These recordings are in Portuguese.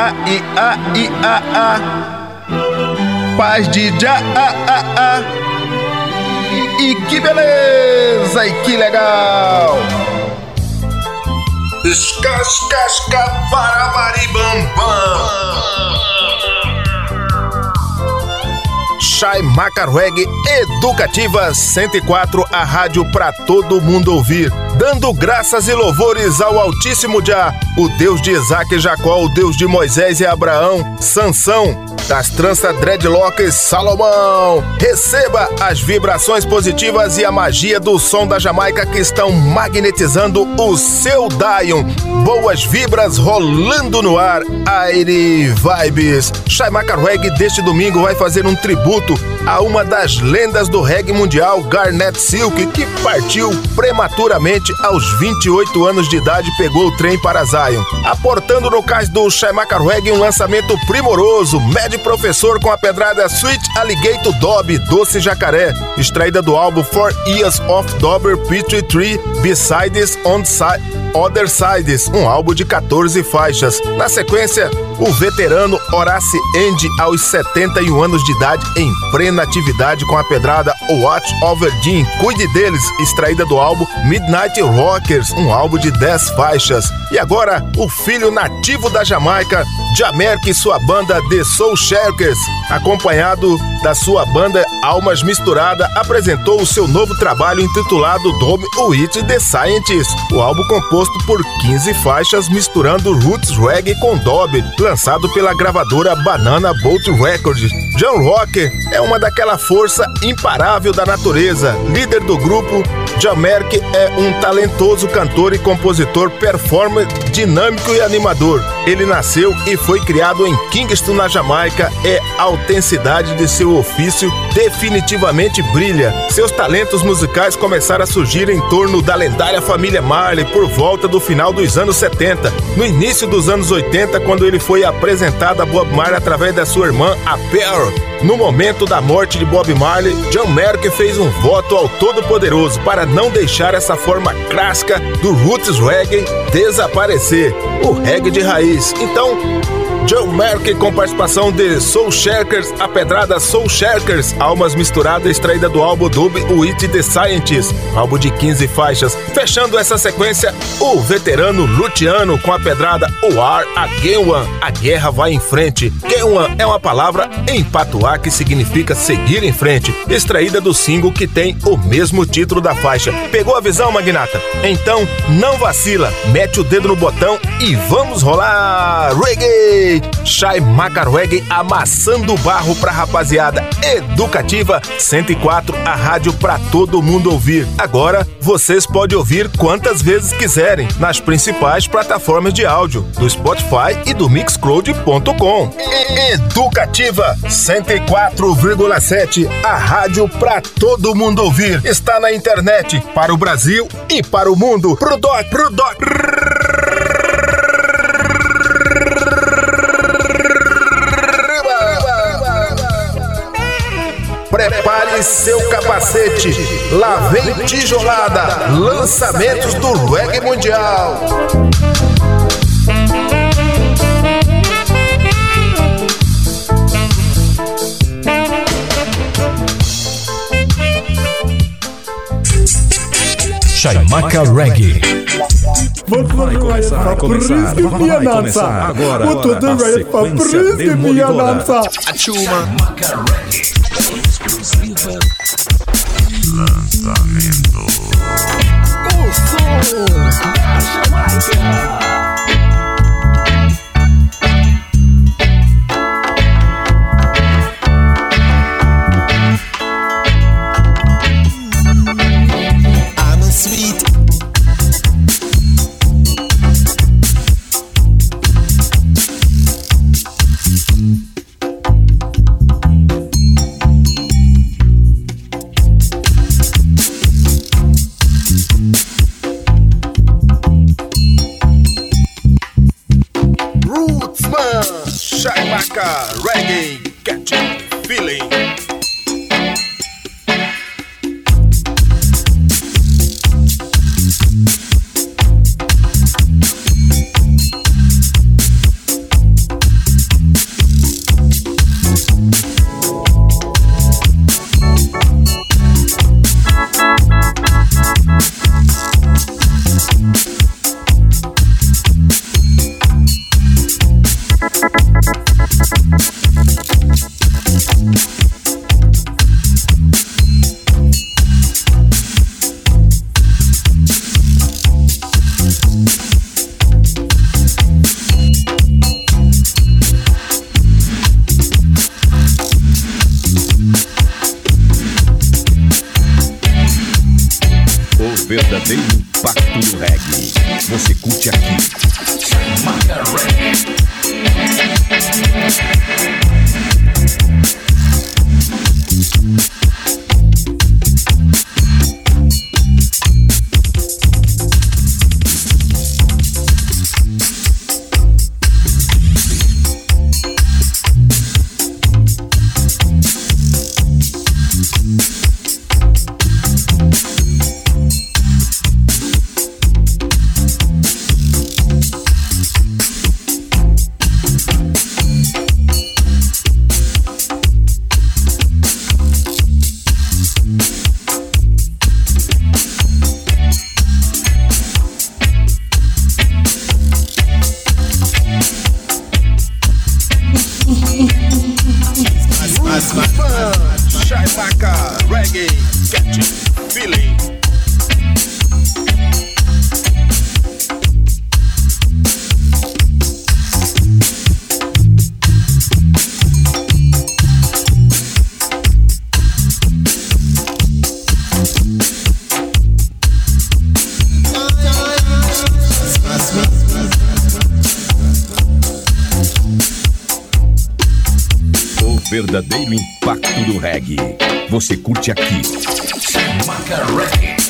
A i a i a a. Paz de já a a a. E, que beleza e que legal. Escascasca para maribambam Chai Macarweg Educativa 104, a rádio para todo mundo ouvir. Dando graças e louvores ao Altíssimo Já, o Deus de Isaac e Jacó, o Deus de Moisés e Abraão, Sansão, das tranças dreadlocks Salomão. Receba as vibrações positivas e a magia do som da Jamaica que estão magnetizando o seu Dion. Boas vibras rolando no ar. Aire Vibes. Shai Macarweg deste domingo vai fazer um tributo a uma das lendas do reggae mundial, Garnet Silk, que partiu prematuramente aos 28 anos de idade e pegou o trem para Zion. Aportando no cais do Shai Macarweg um lançamento primoroso, Mad Professor com a pedrada Sweet Alligator Dob, Doce Jacaré, extraída do álbum Four Years of Dobber Petrie Tree, Besides on Side, Other Sides, um álbum de 14 faixas. Na sequência, o veterano Horace End, aos 71 anos de idade, em plena atividade com a pedrada Watch Over Dean, Cuide Deles, extraída do álbum Midnight Rockers, um álbum de 10 faixas. E agora, o filho nativo da Jamaica, Jamerk e sua banda The Soul Shakers, acompanhado da sua banda Almas Misturada, apresentou o seu novo trabalho intitulado Dome With The Scientist. O álbum composto por 15 faixas misturando roots reggae com dob, lançado pela gravadora Banana Boat Records. John Rocker é uma daquela força imparável da natureza. Líder do grupo, John Merck é um talentoso cantor e compositor, performer, dinâmico e animador. Ele nasceu e foi criado em Kingston, na Jamaica. É a autenticidade de seu ofício definitivamente brilha. Seus talentos musicais começaram a surgir em torno da lendária família Marley por volta do final dos anos 70. No início dos anos 80, quando ele foi apresentado a Bob Marley através da sua irmã, a Pearl. No momento da morte de Bob Marley, John Merck fez um voto ao Todo-Poderoso para não deixar essa forma clássica do roots reggae desaparecer, o reggae de raiz. Então, John Merck com participação de Soul Shakers, a pedrada Soul Shakers, Almas Misturadas, extraída do álbum Dub With The Scientist, álbum de 15 faixas. Fechando essa sequência, o veterano Luciano com a pedrada O Ar Agewan, a guerra vai em frente. Gewan é uma palavra em patuá que significa seguir em frente, extraída do single que tem o mesmo título da faixa. Pegou a visão, magnata? Então não vacila, mete o dedo no botão e vamos rolar reggae! Shai Macarweg amassando barro pra rapaziada. Educativa 104, a rádio pra todo mundo ouvir. Agora vocês podem ouvir quantas vezes quiserem nas principais plataformas de áudio, do Spotify e do Mixcloud.com. Educativa 104,7, a rádio pra todo mundo ouvir. Está na internet para o Brasil e para o mundo. Pro doc, pro doc. prepare seu capacete. Lá vem tijolada, lançamentos do reggae mundial. Chaimaca Reggae. Vamos vai começar, vai começar, vai começar agora, agora a sequência demolidora. Chaimaca Reggae. verdadeiro impacto do reggae. Você curte aqui. Maca Reggae.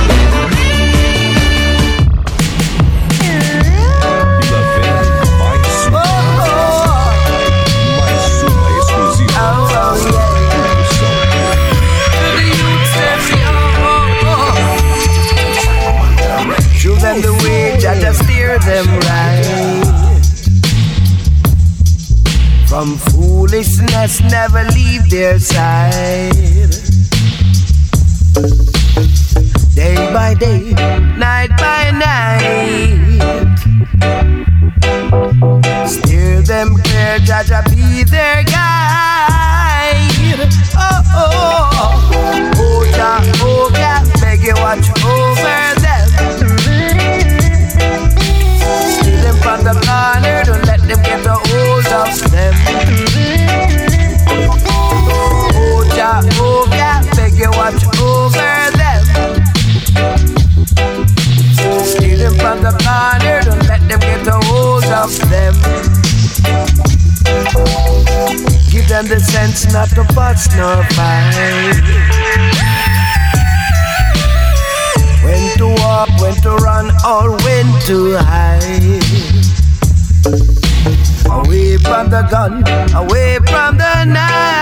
chasing us never leave their side. Day by day it's not the buts, nor vibe. When to walk, when to run, or when to hide. Away from the gun, away from the knife.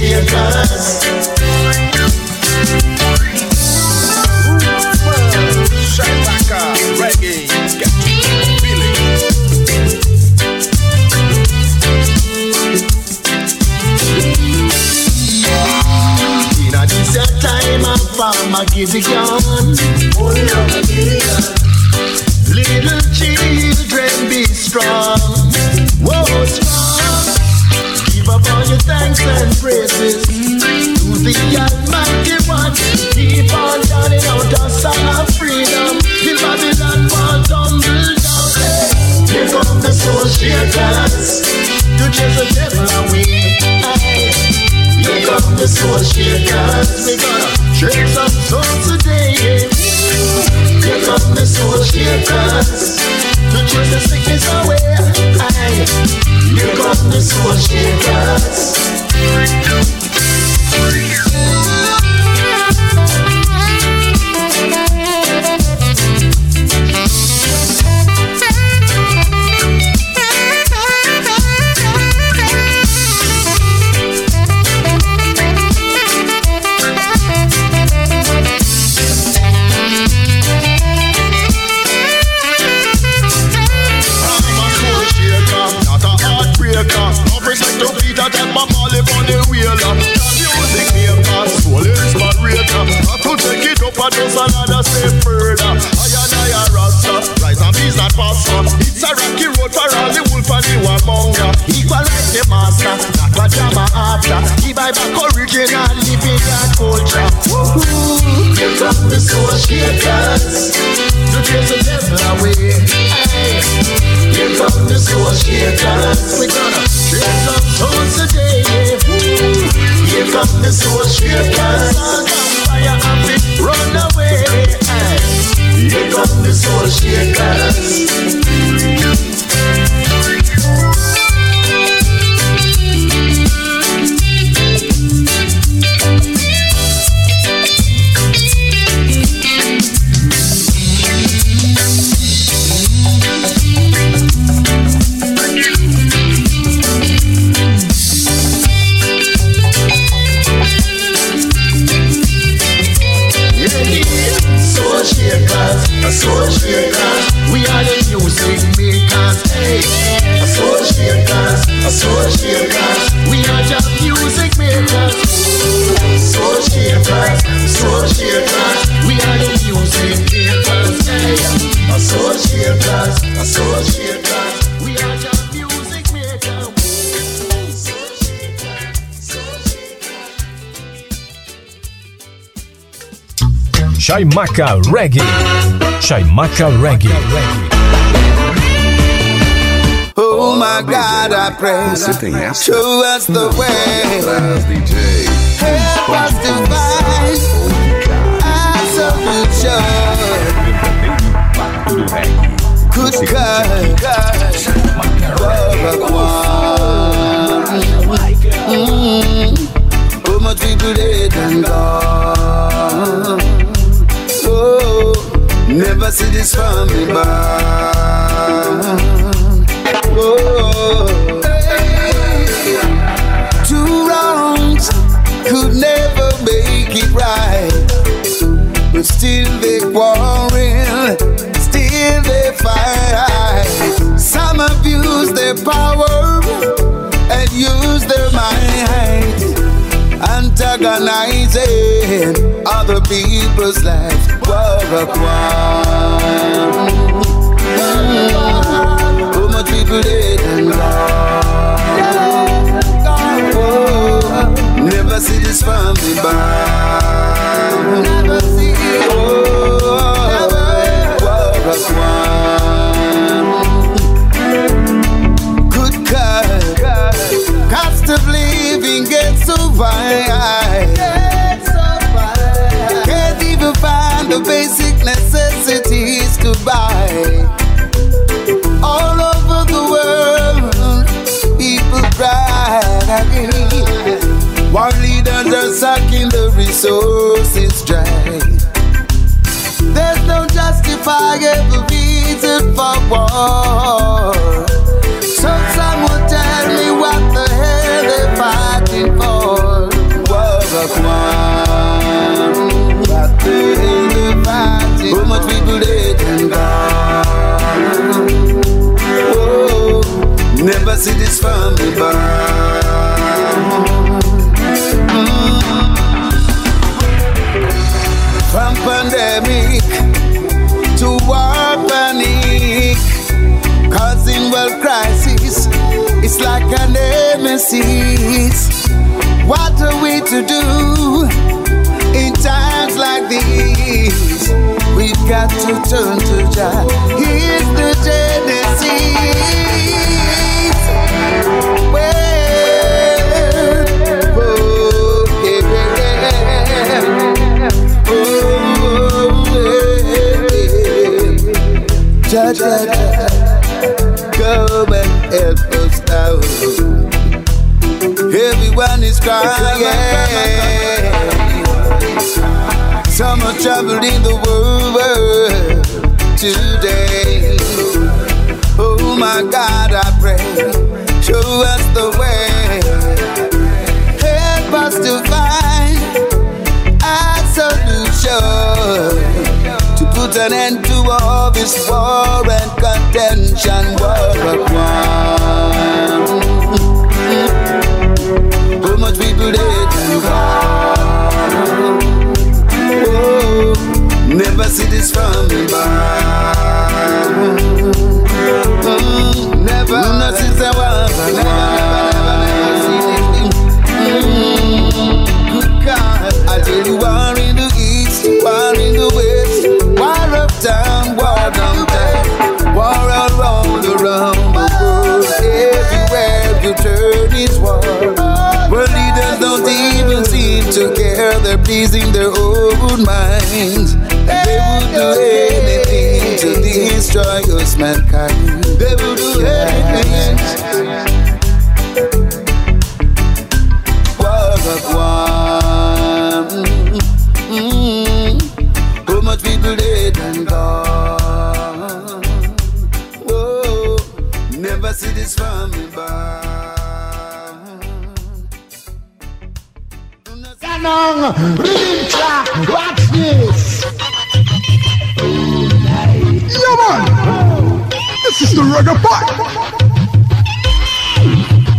change us. Shakers. Chaimaca Reggae. Chaimaca Reggae. Oh my God, I pray. Você tem essa? Show us the way. Traz, DJ. Help us to find our solution. Good God, Mm. Oh, much people dead and gone. Never see this from me back. Oh, two wrongs could never make it right, but still they quarrel, still they fight. Some abuse their power and use their might, antagonizing other people's lives. A crime. Oh, much people dead and gone. Never see this me back. Never see it. Oh, war the resources dry. There's no justifiable reason for war. So some will tell me what the hell they're fighting for. War of one. What the hell they're fighting How much people and gone. Whoa, oh, never see this from me nemesis. What are we to do in times like these? We've got to turn to Jah. Here's the Genesis. Everyone is crying. Some are traveling the world today. Oh my God, I pray, show us the way. Help us to find a solution to put an end to all this war and contention. War of see this from back. Mm, never, not since I was a God, I tell you, war in the east, war in the west, war uptown, war downtown, war all round around the world. Everywhere you turn is war. World leaders don't even seem to care. They're pleasing their own minds. Destroy us, mankind. They would do anything. War of one. Mm. How much people dead and gone. Whoa. Never see this from me back. Canon,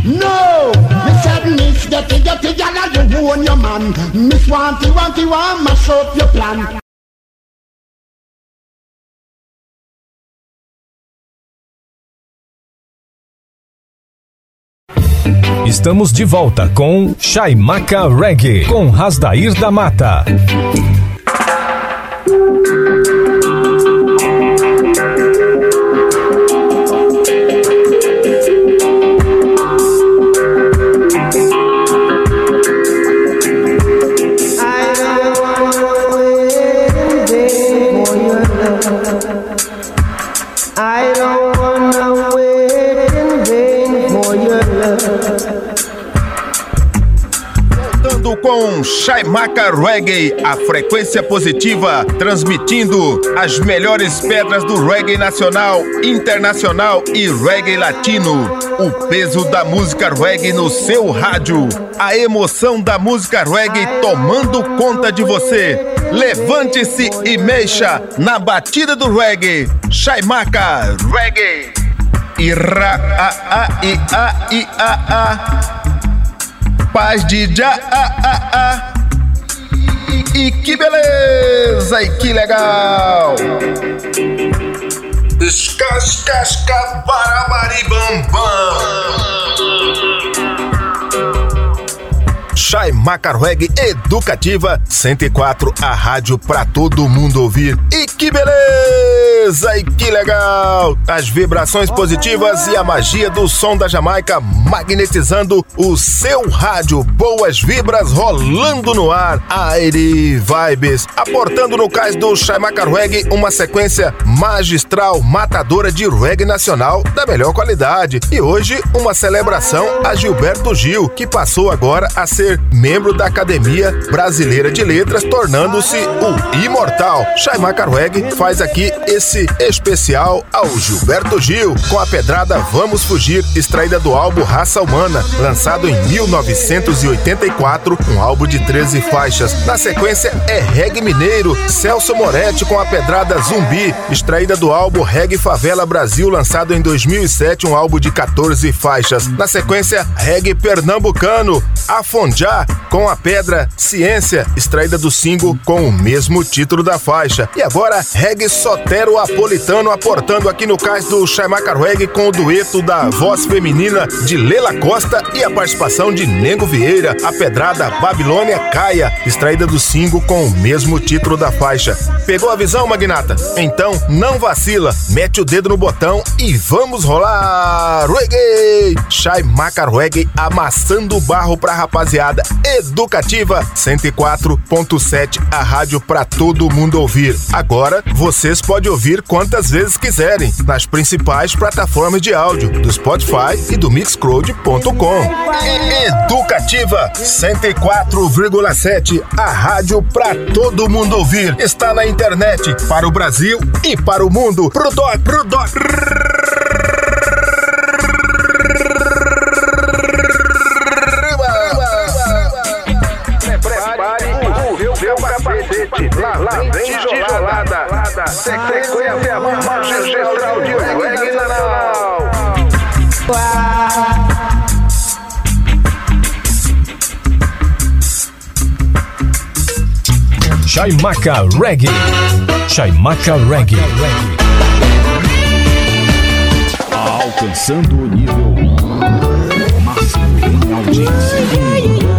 No, Miss Miss Getty Getty Gala, you own your man. Miss Wanty Wanty Want, mash up your plan. Estamos de volta com Chaimaca Reggae, com Rasdair da Mata. Chaimaca Reggae, a frequência positiva, transmitindo as melhores pedras do reggae nacional, internacional e reggae latino. O peso da música reggae no seu rádio. A emoção da música reggae tomando conta de você. Levante-se e mexa na batida do reggae. Chaimaca Reggae. Ira, a, a, i, a, i, a, a. Paz de já, ah, ah, ah. E, que beleza, e que legal! Escascasca barabaribambam. Chai Macarweg Educativa 104, a rádio pra todo mundo ouvir. E que beleza! E que legal! As vibrações positivas e a magia do som da Jamaica magnetizando o seu rádio. Boas vibras rolando no ar. Aire Vibes, aportando no cais do Chai Macarweg uma sequência magistral, matadora de reggae nacional da melhor qualidade. E hoje, uma celebração a Gilberto Gil, que passou agora a ser membro da Academia Brasileira de Letras, tornando-se o imortal. Shaima Carweg faz aqui esse especial ao Gilberto Gil, com a pedrada Vamos Fugir, extraída do álbum Raça Humana, lançado em 1984, um álbum de 13 faixas. Na sequência é Reggae Mineiro, Celso Moretti com a pedrada Zumbi, extraída do álbum Reggae Favela Brasil, lançado em 2007, um álbum de 14 faixas. Na sequência, Reggae Pernambucano, Afonjá com a pedra Ciência, extraída do single com o mesmo título da faixa. E agora, Reggae Sotero Apolitano aportando aqui no cais do Chaimaca Reggae com o dueto da voz feminina de Lela Costa e a participação de Nego Vieira, a pedrada Babilônia Caia, extraída do single com o mesmo título da faixa. Pegou a visão, Magnata? Então não vacila, mete o dedo no botão e vamos rolar! Reggae! Chaimaca Reggae amassando o barro pra rapaziada educativa 104.7, a rádio pra todo mundo ouvir. Agora vocês podem ouvir quantas vezes quiserem nas principais plataformas de áudio do Spotify e do Mixcloud.com. Educativa 104,7, a rádio pra todo mundo ouvir. Está na internet para o Brasil e para o mundo. Pro doc, pro doc. Lá, lá vem tijolada. Sequência magistral de reggae nacional. Chaimaca Reggae. Chaimaca Reggae. Alcançando o nível máximo em audiência.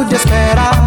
Cansado de esperar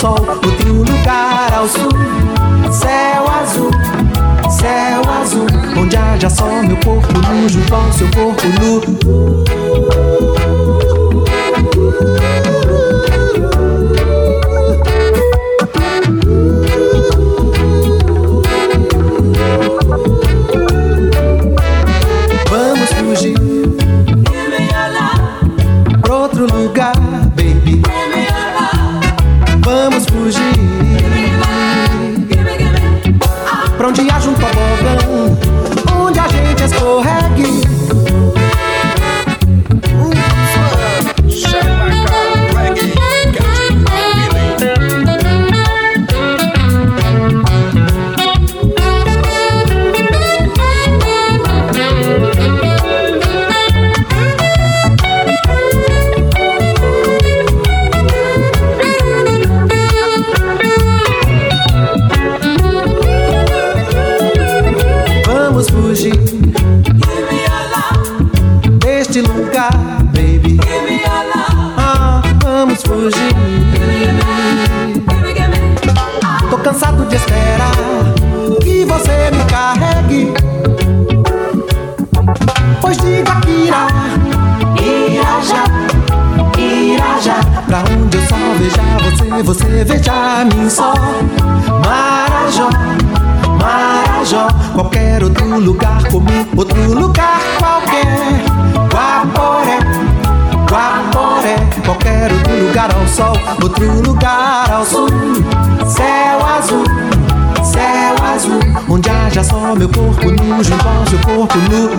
sol, outro lugar ao sul. Céu azul, céu azul, onde haja só meu corpo nu junto ao seu corpo nu. Vamos fugir deste lugar, baby. Ah, vamos fugir. Tô cansado de esperar que você me carregue. Pois diga que irá, irá já, irá já. Pra onde eu só veja você, você veja mim só. Lugar comum, outro lugar qualquer. Guaporé, Guaporé, qualquer outro lugar ao sol, outro lugar ao sul. Céu azul, céu azul, onde haja só meu corpo nu junto ao seu corpo nu.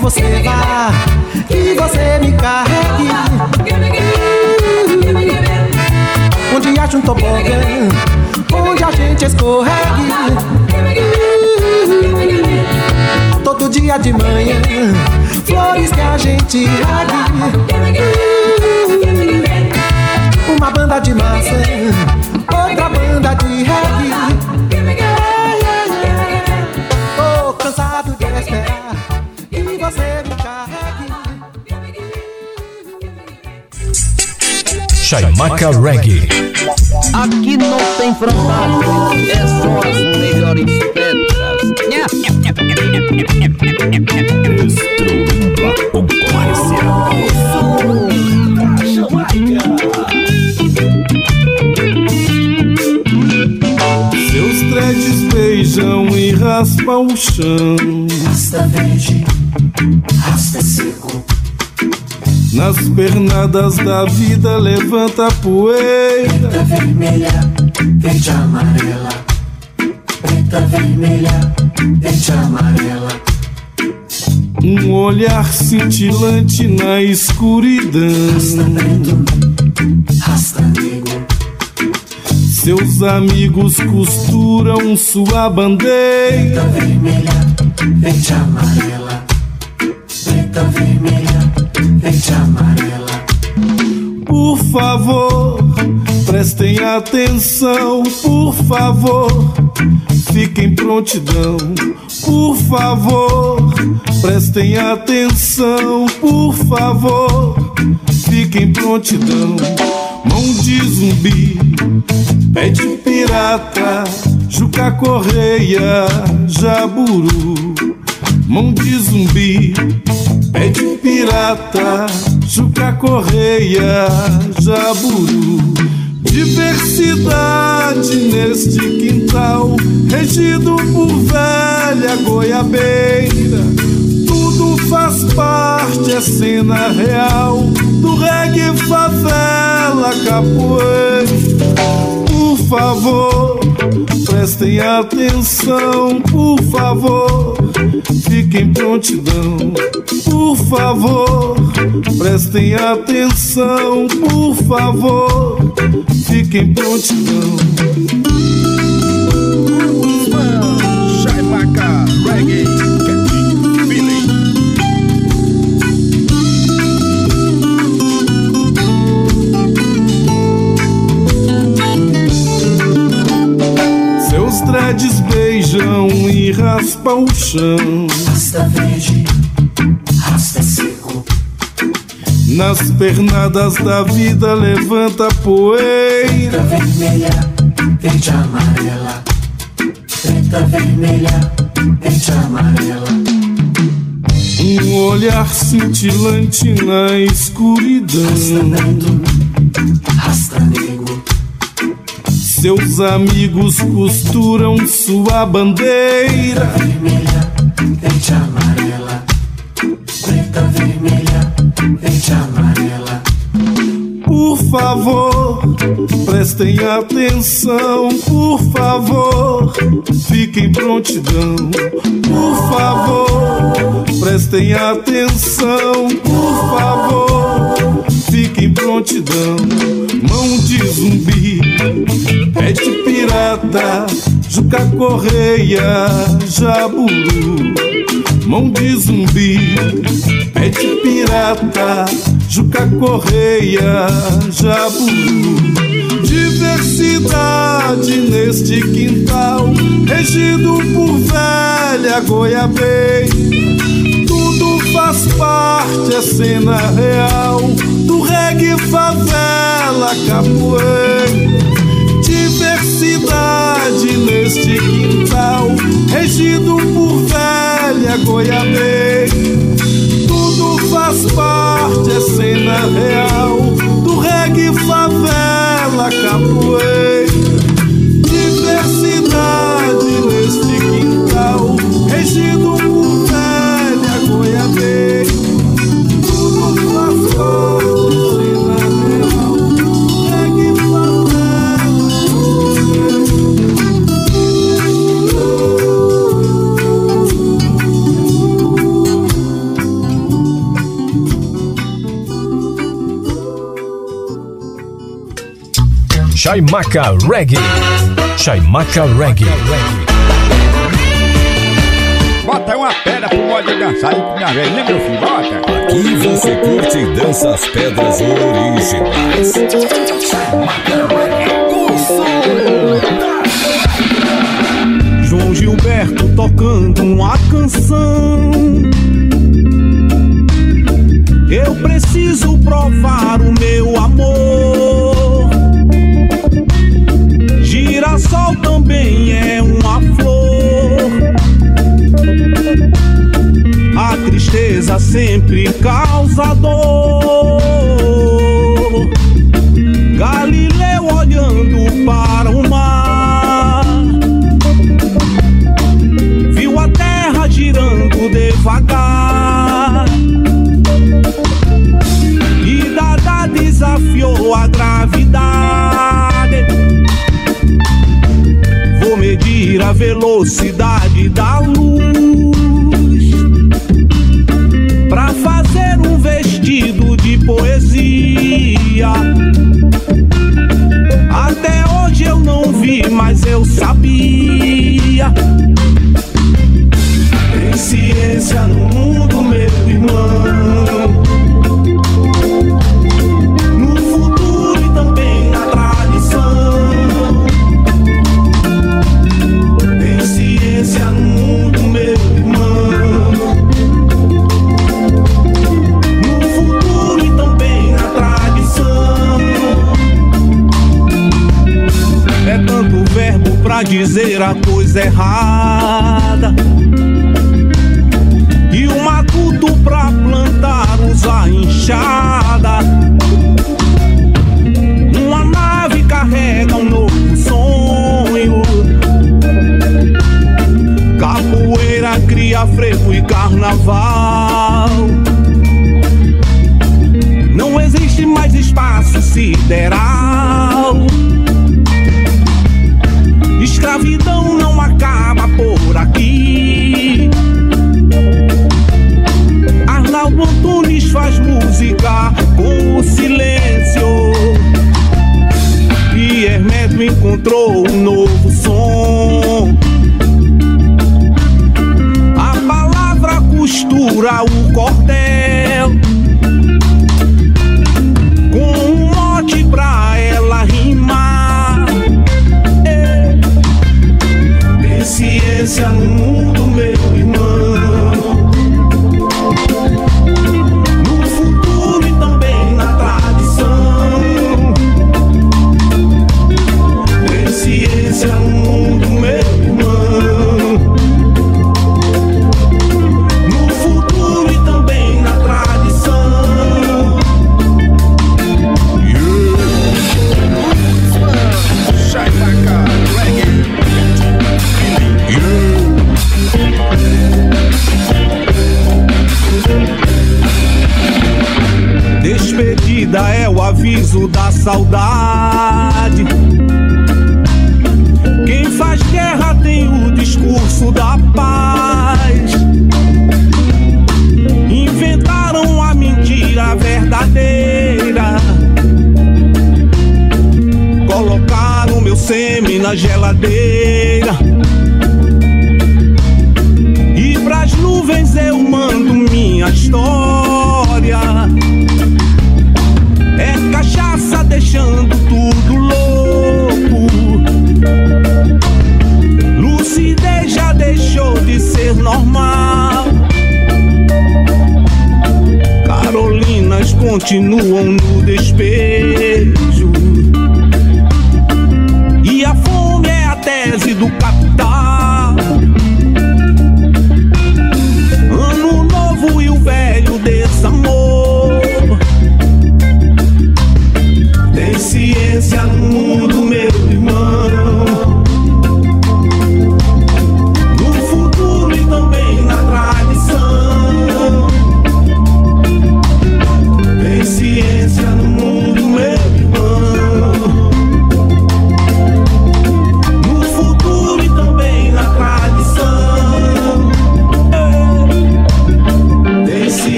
Você vá, que você me carregue. Onde haja um tobogã, onde a gente escorregue. Todo dia de manhã, flores que a gente regue. Uma banda de maçã, outra banda de reggae. Chaimaca Reggae. Aqui não tem frontalho, é só as melhores pedras. Destruindo a concorrência. Jamaica. Seus dreads beijam e raspam o chão. Rasta verde Nas pernadas da vida levanta a poeira. Preta, vermelha, verde, amarela. Preta, vermelha, verde, amarela. Um olhar cintilante na escuridão. Rasta preto, rasta negro. Seus amigos costuram sua bandeira. Preta, vermelha, verde, amarela. Prestem atenção, por favor, fiquem prontidão. Por favor, prestem atenção, por favor, fiquem prontidão. Mão de zumbi, pé de pirata, Juca Correia, Jaburu. Mão de zumbi, pé de pirata, Juca Correia, Jaburu. Diversidade neste quintal, regido por velha goiabeira. Tudo faz parte, é cena real do reggae, favela, capoeira. Por favor, prestem atenção, por favor, fiquem prontidão. Por favor, prestem atenção, por favor, fiquem prontidão. Beijam e raspam o chão. Rasta verde, rasta seco. Nas pernadas da vida levanta poeira. Preta, vermelha, verde, amarela. Preta, vermelha, verde, amarela. Um olhar cintilante na Rasta escuridão. preto, Seus amigos costuram sua bandeira. Vermelha, verde, amarela. Preta, vermelha, verde, amarela. Por favor, prestem atenção. Por favor, fiquem prontidão. Por favor, prestem atenção. Por favor, fiquem prontidão. Mão de zumbi, pirata, Juca Correia, Jaburu. Mão de zumbi, pé de pirata, Juca Correia, Jaburu. Diversidade neste quintal, regido por velha goiabeira. Tudo faz parte, é cena real do reggae, favela, capoeira. Diversidade neste quintal, regido por velha goiabeira. Tudo faz parte, é cena real do reggae, favela, capoeira. Chaimaca Reggae. Chaimaca Reggae. Bota uma pedra pro modo de dançar aí com minha velha, né, meu filho? Bota. Aqui você curte e dança as pedras originais. João Gilberto tocando uma canção. sempre causa dor. Galileu olhando para o mar, viu a terra girando devagar. E Dada desafiou a gravidade. Vou medir a velocidade vestido de poesia.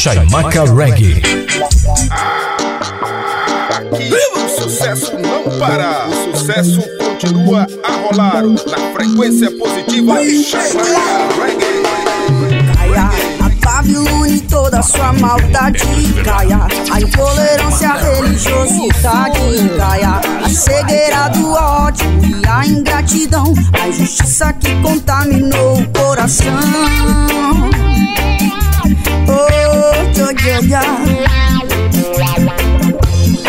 Shaimaka Reggae. Aqui o sucesso não para, o sucesso continua a rolar na frequência positiva Shaimaka Reggae. Caia, e toda sua maldade caia A intolerância, a religiosidade caia A cegueira do ódio e a ingratidão A injustiça que contaminou o coração oh.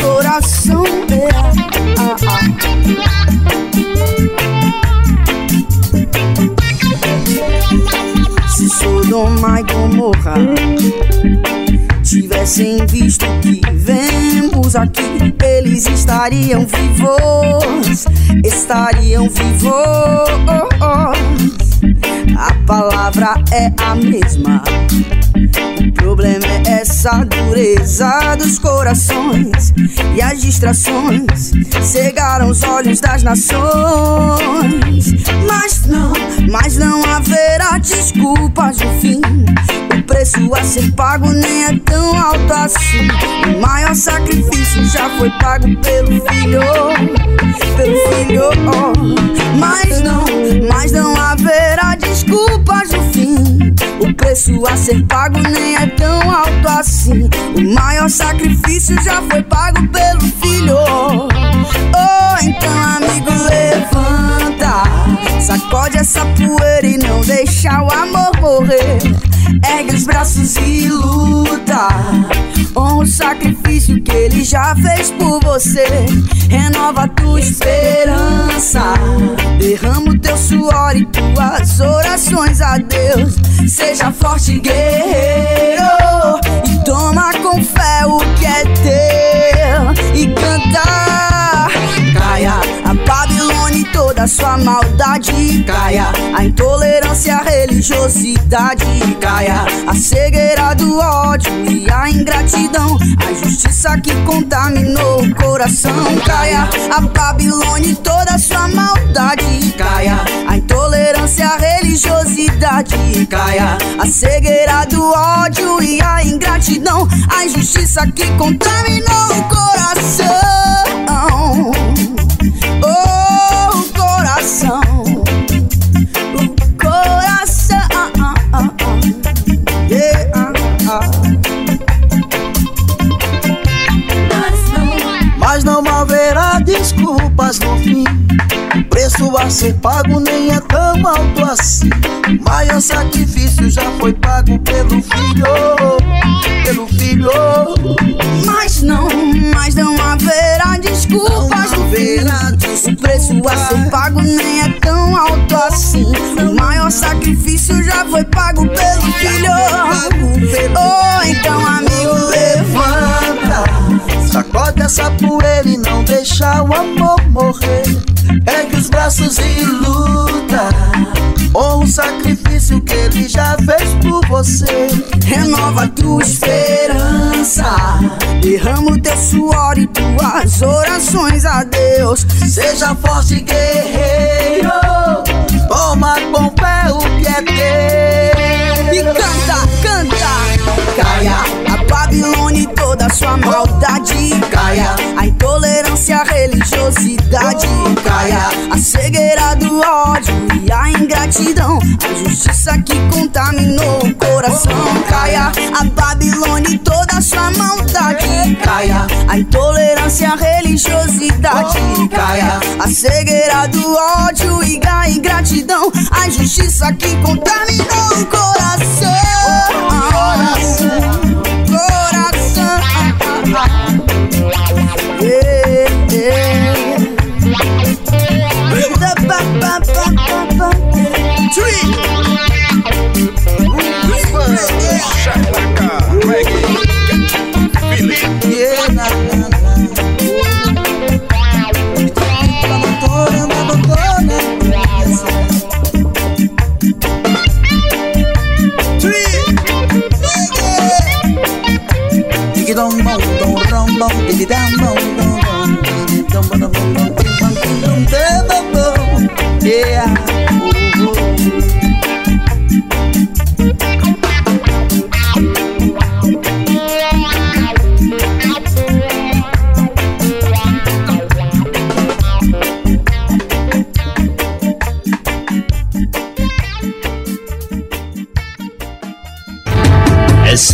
Coração dela. Se sou Se Sodoma e tivessem visto o que vemos aqui, eles estariam vivos, estariam vivos. A palavra é a mesma o problema é essa dureza dos corações e as distrações cegaram os olhos das nações. Mas não, mas não haverá desculpas no fim. O preço a ser pago nem é tão alto assim. O maior sacrifício já foi pago pelo filho, pelo filho. Mas não, mas não haverá desculpas no fim. Preço a ser pago nem é tão alto assim. O maior sacrifício já foi pago pelo filho. Oh, então, amigo, levanta. Sacode essa poeira e não deixa o amor morrer. Ergue os braços e luta. Honra o sacrifício que ele já fez por você. Renova tua esperança. Derrama o teu suor e tuas orações a Deus. Seja forte, guerreiro. E toma com fé o que é teu. E canta. Caia a Babilônia e toda sua maldade. Caia a intolerância, a religiosidade. Caia a cegueira do ódio e a ingratidão. A justiça que contaminou o coração. Caia a Babilônia e toda sua maldade. Caia a intolerância, a religiosidade. Caia a cegueira do ódio e a ingratidão. A injustiça que contaminou o coração. Desculpas no fim. O preço a ser pago nem é tão alto assim. O maior sacrifício já foi pago pelo filho. Pelo filho. Mas não, mas não haverá desculpas no fim. O preço a ser pago nem é tão alto assim. O maior sacrifício já foi pago pelo filho. Oh, então, amigo, levanta. Sacode essa poeira e não deixa o amor morrer. Ergue os braços e luta. Honra o sacrifício que ele já fez por você. Renova tua esperança. Derrama o teu suor e tuas orações a Deus. Seja forte, guerreiro. Toma com fé o que é teu. E canta, canta. Caia Babilônia e toda sua maldade. Caia a intolerância, a religiosidade. Caia a cegueira do ódio e a ingratidão. A justiça que contaminou o coração. Caia a Babilônia e toda sua maldade. Caia a intolerância, a religiosidade. Caia a cegueira do ódio e a ingratidão. A injustiça que contaminou o coração. Coração.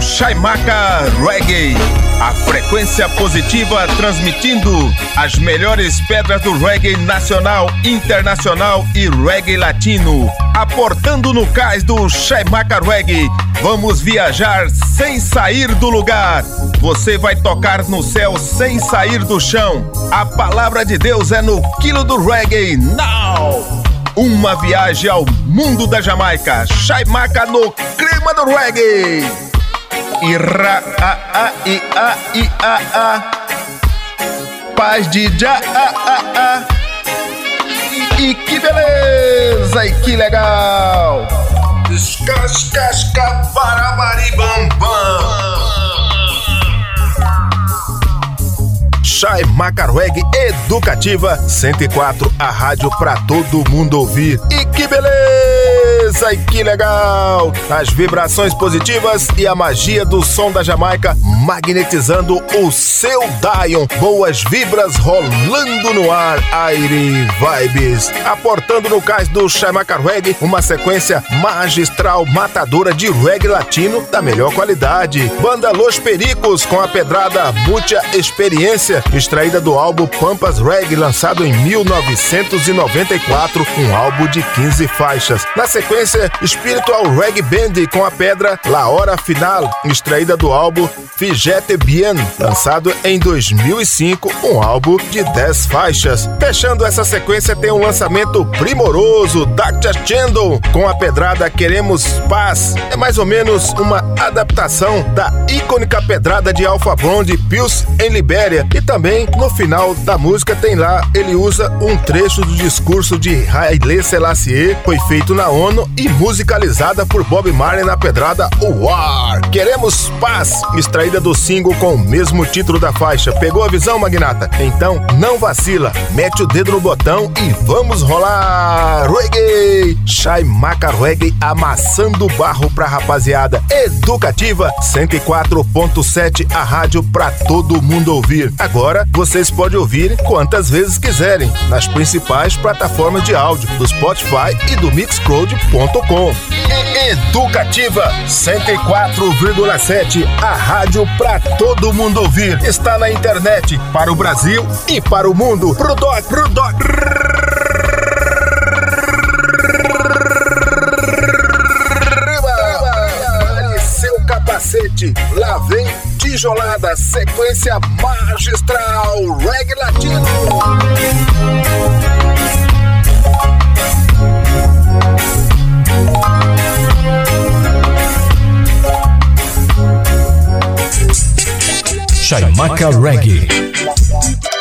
Com Chaimaca Reggae. A frequência positiva transmitindo as melhores pedras do reggae nacional, internacional e reggae latino. Aportando no cais do Chaimaca Reggae. Vamos viajar sem sair do lugar. Você vai tocar no céu sem sair do chão. A palavra de Deus é no quilo do reggae. Now! Uma viagem ao mundo da Jamaica. Chaimaca no clima do reggae. Ira, a, a, i, a, i, a, a. Paz de já, a, a, a. E que beleza, e que legal. Descascasca, barabaribam, bam. Chai Macarweg Educativa 104, a rádio pra todo mundo ouvir. E que beleza! E que legal! As vibrações positivas e a magia do som da Jamaica magnetizando o seu Dion. Boas vibras rolando no ar. Aire Vibes. Aportando no cais do Chai Macarweg uma sequência magistral matadora de reggae latino da melhor qualidade. Banda Los Pericos com a pedrada Mucha Experiência extraída do álbum Pampas Reggae, lançado em 1994, um álbum de 15 faixas. Na sequência, Spiritual Reggae Band com a pedra La Hora Final, extraída do álbum Figete Bien, lançado em 2005, um álbum de 10 faixas. Fechando essa sequência tem um lançamento primoroso, Dr. Chandon, com a pedrada Queremos Paz. É mais ou menos uma adaptação da icônica pedrada de Alpha Blonde Pills em Libéria e também no final da música tem lá, ele usa um trecho do discurso de Haile Selassie, foi feito na ONU e musicalizada por Bob Marley na pedrada War. Queremos paz, extraída do single com o mesmo título da faixa. Pegou a visão, magnata? Então não vacila, mete o dedo no botão e vamos rolar! Reggae! Shai Maca amassando barro pra rapaziada. Educativa 104.7, a rádio pra todo mundo ouvir. Agora vocês podem ouvir quantas vezes quiserem nas principais plataformas de áudio do Spotify e do Mixcloud.com. Educativa 104,7, a rádio para todo mundo ouvir. Está na internet para o Brasil e para o mundo. Pro doc, pro doc. Capacete, lá vem tijolada, sequência magistral, reggae latino. Chaimaca Reggae.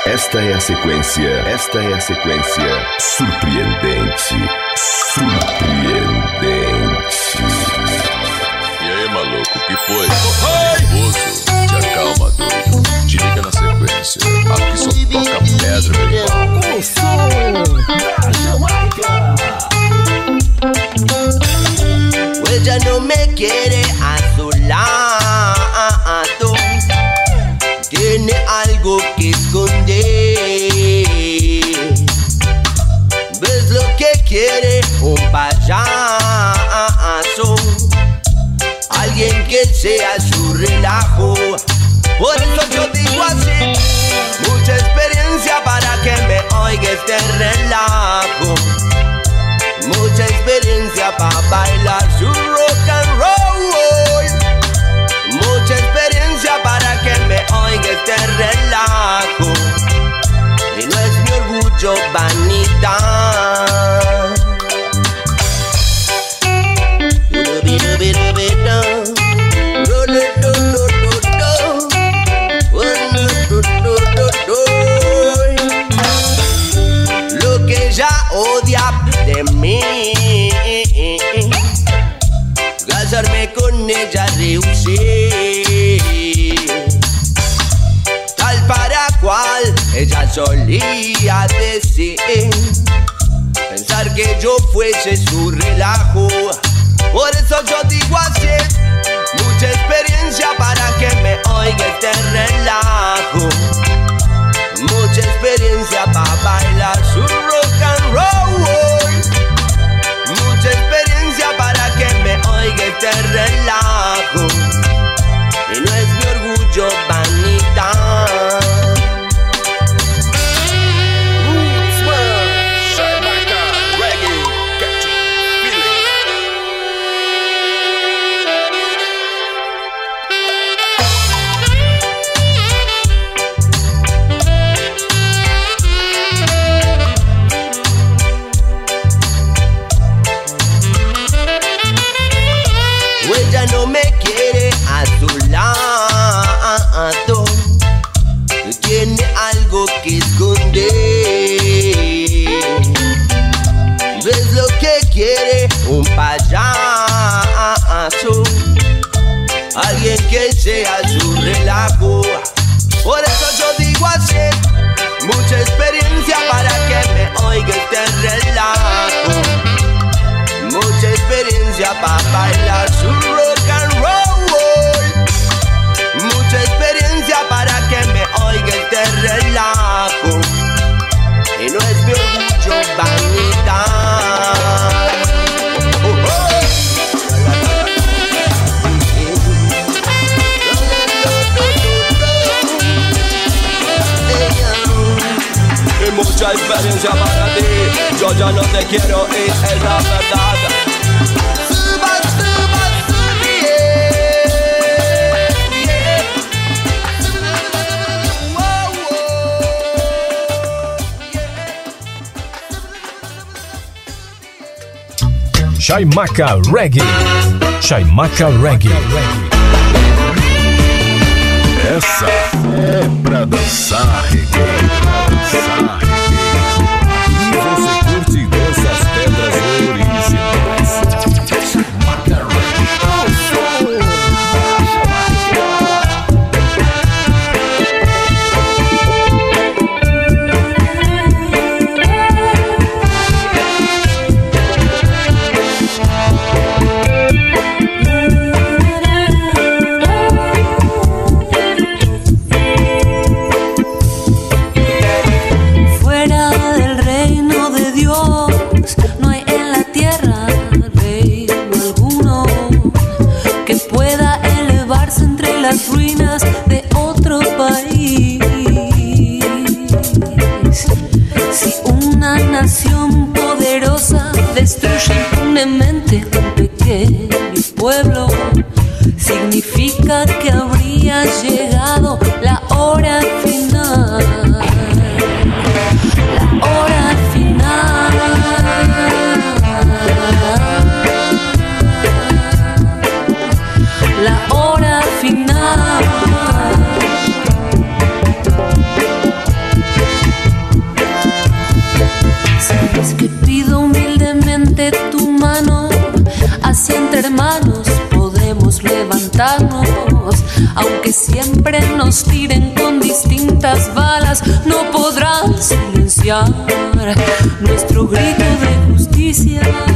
Esta é a sequência, esta é a sequência surpreendente, surpreendente. Maluco, que foi? Nervoso? Te acalma, doido. Te liga na sequência. Aqui só toca pedra, meu irmão. Som da Jamaica. Pues ya no me quiere sea su relajo. Por eso yo digo así. Mucha experiencia para que me oiga este relajo. Mucha experiencia para bailar su rock and roll. Mucha experiencia para que me oiga este relajo. Y no es mi orgullo, vanidad. Ella rehusé Tal para cual ella solía decir. Pensar que yo fuese su relajo. Por eso yo digo así Mucha experiencia para que me oiga este relajo. Mucha experiencia para bailar su rock and roll. Mucha experiencia para que me oiga este relajo yo no te quiero ir, es la verdad. Chaimaca Reggae. Chaimaca Reggae. Essa é pra dançar, reggae. Pra dançar. nuestro grito de justicia.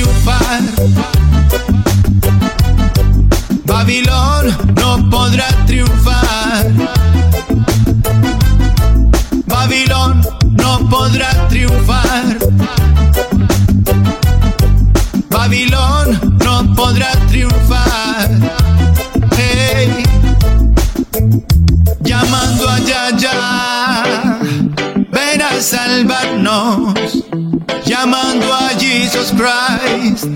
triunfar. Babilón no podrá triunfar. Babilón no podrá triunfar. Babilón no podrá triunfar. Hey. Llamando a ya, ven a salvarnos llamando a Jesus Christ,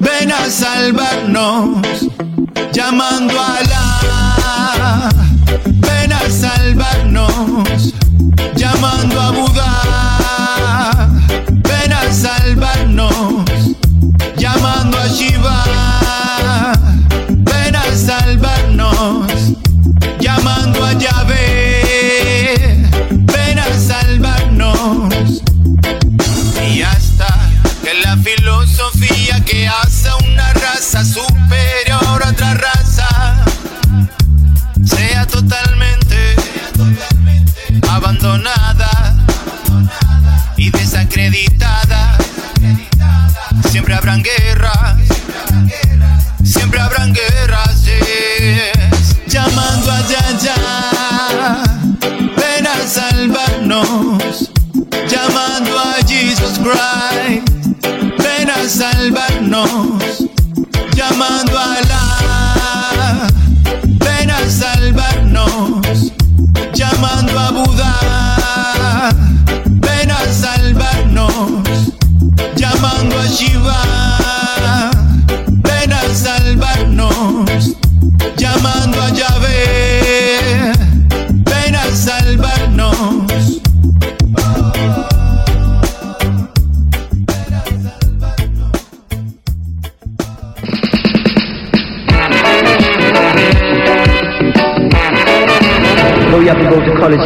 ven a salvarnos, llamando a la, ven a salvarnos. amarnos.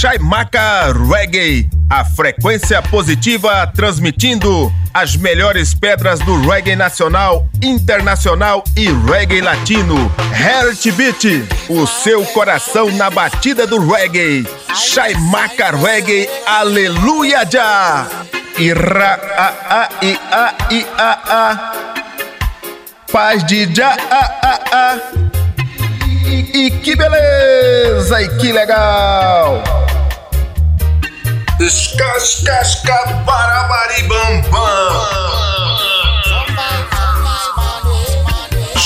Chaimaca Reggae, a frequência positiva transmitindo as melhores pedras do reggae nacional, internacional e reggae latino. Heartbeat, o seu coração na batida do reggae. Chaimaca Reggae, aleluia já! Ira a a i a i a a Paz de já a a a e, e que beleza, e que legal. Escascasca, barabaribambam.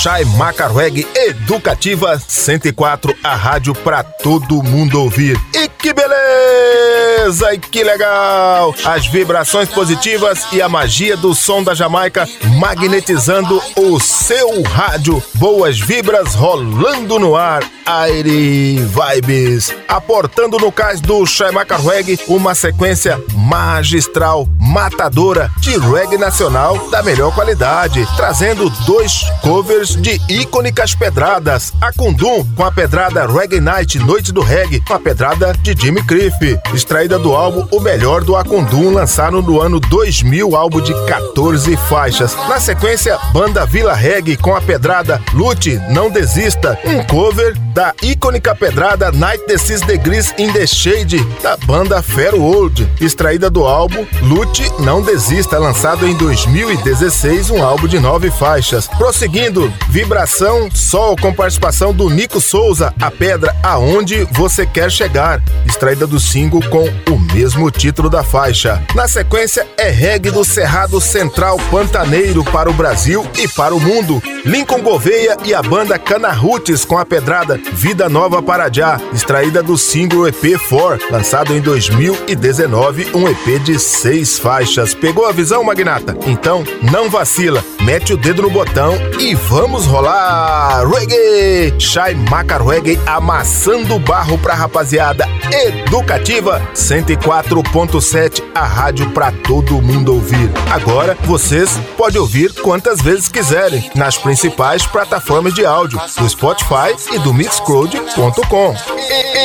Chai Macarweg Educativa 104, a rádio pra todo mundo ouvir. E que beleza! E que legal! As vibrações positivas e a magia do som da Jamaica magnetizando o seu rádio. Boas vibras rolando no ar. Aire Vibes. Aportando no cais do Chai Macarweg uma sequência magistral, matadora de reggae nacional da melhor qualidade, trazendo dois covers de icônicas pedradas. A Kundum com a pedrada Reggae Night Noite do Reggae, com a pedrada de Jimmy Cliff, extraída do álbum O Melhor do Akundum, lançado no ano 2000, álbum de 14 faixas. Na sequência, banda Vila Reggae com a pedrada Lute, Não Desista, um cover da icônica pedrada Night the Six Degrees in the Shade, da banda Fair World, extraída do álbum Lute, Não Desista, lançado em 2016, um álbum de nove faixas. Prosseguindo, Vibração Sol com participação do Nico Souza, a pedra Aonde Você Quer Chegar, extraída do single com o mesmo título da faixa. Na sequência é reggae do Cerrado Central Pantaneiro para o Brasil e para o mundo. Lincoln Gouveia e a banda Cana Roots com a pedrada Vida Nova para Já, extraída do single EP 4, lançado em 2019, um EP de seis faixas. Pegou a visão, Magnata? Então não vacila, mete o dedo no botão e vamos rolar! Reggae! Shai Macar Reggae amassando barro pra rapaziada educativa 104.7, a rádio pra todo mundo ouvir. Agora vocês podem ouvir quantas vezes quiserem nas principais plataformas de áudio do Spotify e do Mixcloud.com.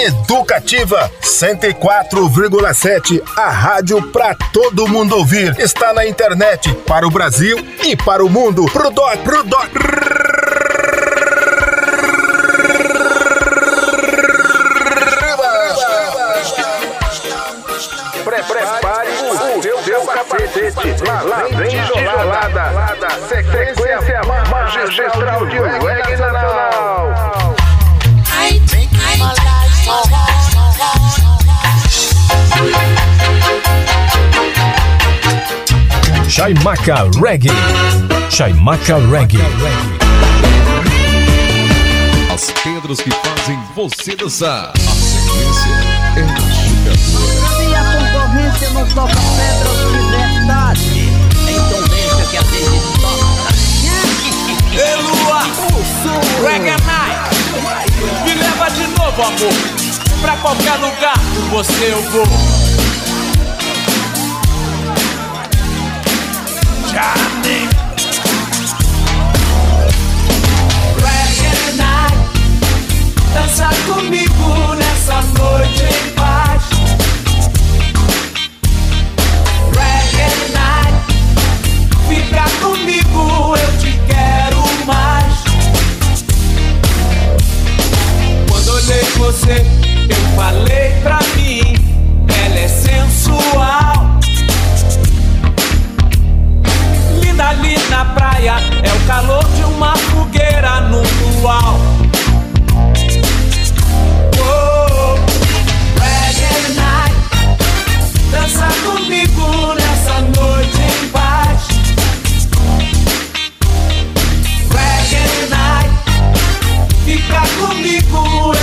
Educativa 104,7, a rádio pra todo mundo ouvir. Está na internet para o Brasil e para o mundo. Pro doc, pro doc. Lá, lá vem tijolada. Sequência magistral de reggae nacional. Chaimaca Reggae. Chaimaca Reggae. As pedras que fazem você dançar. A sequência é machucadora. Se a concorrência não toca pedras Reggae Night! Me leva de novo, amor. Pra qualquer lugar com você eu vou. Johnny. Reggae Night, dança comigo nessa noite em paz. Reggae Night, fica comigo, eu te quero você, eu falei pra mim, ela é sensual. Linda ali na praia, é o calor de uma fogueira no luau. Oh, reggae night, dança comigo nessa noite em paz. Reggae night, fica comigo,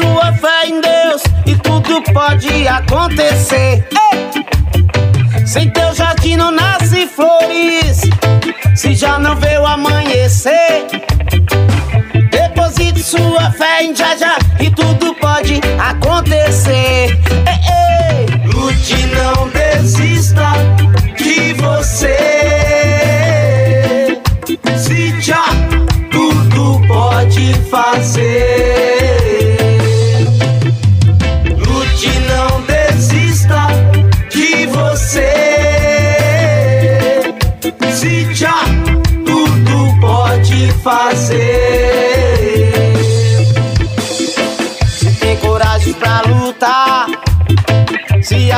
sua fé em Deus e tudo pode acontecer. Sem teu jardim não nasce flores, se já não vê o amanhecer. Deposite sua fé em já e tudo pode acontecer. Lute, não desista de você. Se já tudo pode fazer.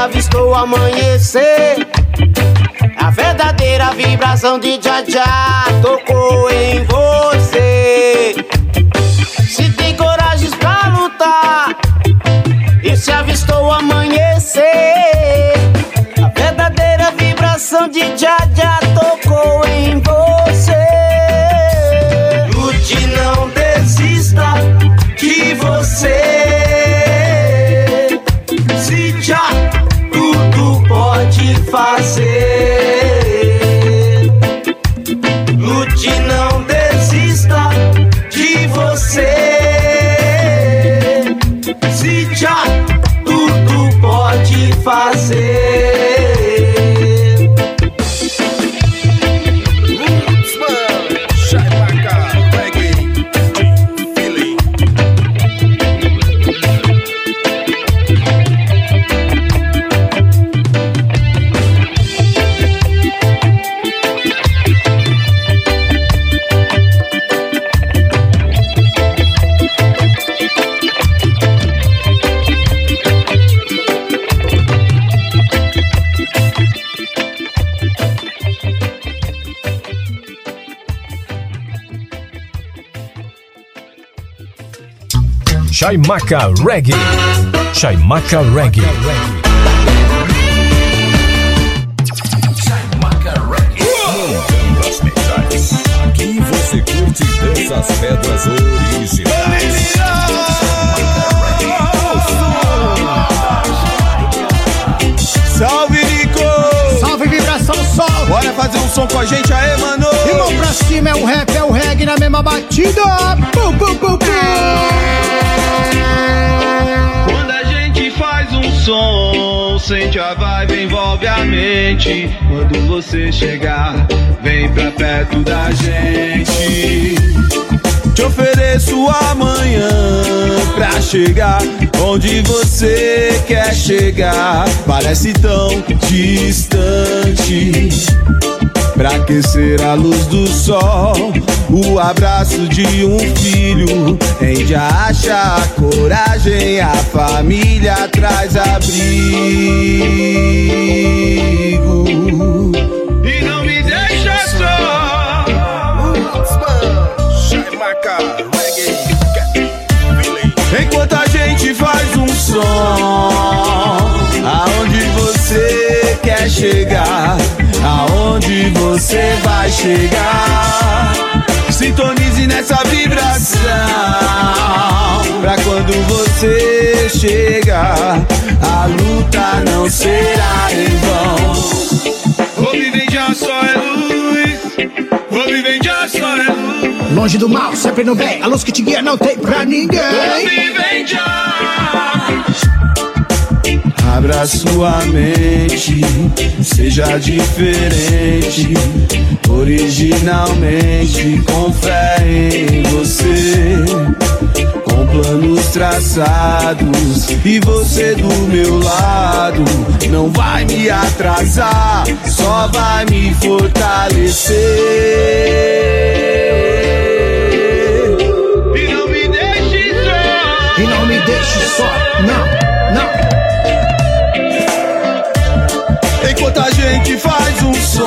Avistou amanhecer. A verdadeira vibração de Jaja tocou em você. Se tem coragem pra lutar e se avistou amanhecer. A verdadeira vibração de Jaja tocou Chaimaca Reggae. Chaimaca Reggae. As metais. Aqui você curte dessas pedras originais. Salve, Nico! Salve, vibração, sol! Bora fazer um som com a gente aí, mano! E mão pra cima é o rap, é o reggae na mesma batida! Bum, bum, bum, bum. Som, sente a vibe, envolve a mente. Quando você chegar, vem pra perto da gente. Te ofereço amanhã pra chegar onde você quer chegar. Parece tão distante. Pra aquecer a luz do sol, o abraço de um filho rende a achar coragem, a família traz abrigo. E não me deixa só. Enquanto a gente faz um som, aonde você quer chegar, aonde você vai chegar. Sintonize nessa vibração. Pra quando você chegar, a luta não será em vão. Vou viver já só é luz. Vou viver já só é luz. Longe do mal, sempre no bem. A luz que te guia não tem pra ninguém. Vou viver já. Abra sua mente, seja diferente. Originalmente, com fé em você. Com planos traçados e você do meu lado. Não vai me atrasar, só vai me fortalecer. E não me deixe só. E não me deixe só, não, não. Enquanto a gente faz um som,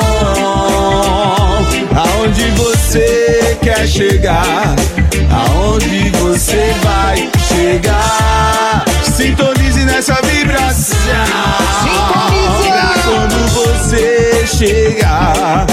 aonde você quer chegar, aonde você vai chegar. Sintonize nessa vibração. Pra quando você chegar,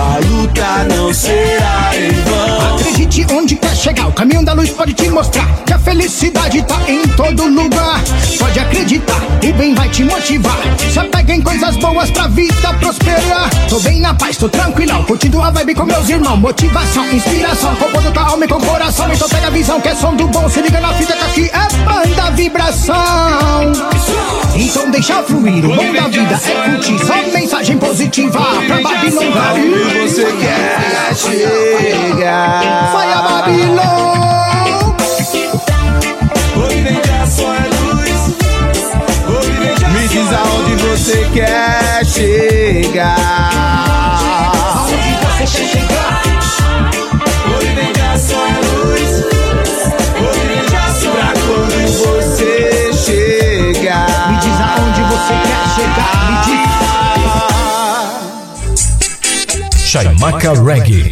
a luta não será em vão. Acredite onde quer chegar, o caminho da luz pode te mostrar que a felicidade tá em todo lugar. Pode acreditar, o bem vai te motivar. Se apega em coisas boas pra vida prosperar. Tô bem na paz, tô tranquilão, curtindo a vibe com meus irmãos. Motivação, inspiração, compondo tua alma e com coração. Então pega a visão que é som do bom, se liga na fita que aqui é banda vibração. Então deixa fluir, o bom da vida é curtir. Só mensagem positiva pra Babilônia. Você quer chegar. Vai a Babilônia. Hoje já só é luz. Me diz aonde você quer chegar. Chaimaca Reggae.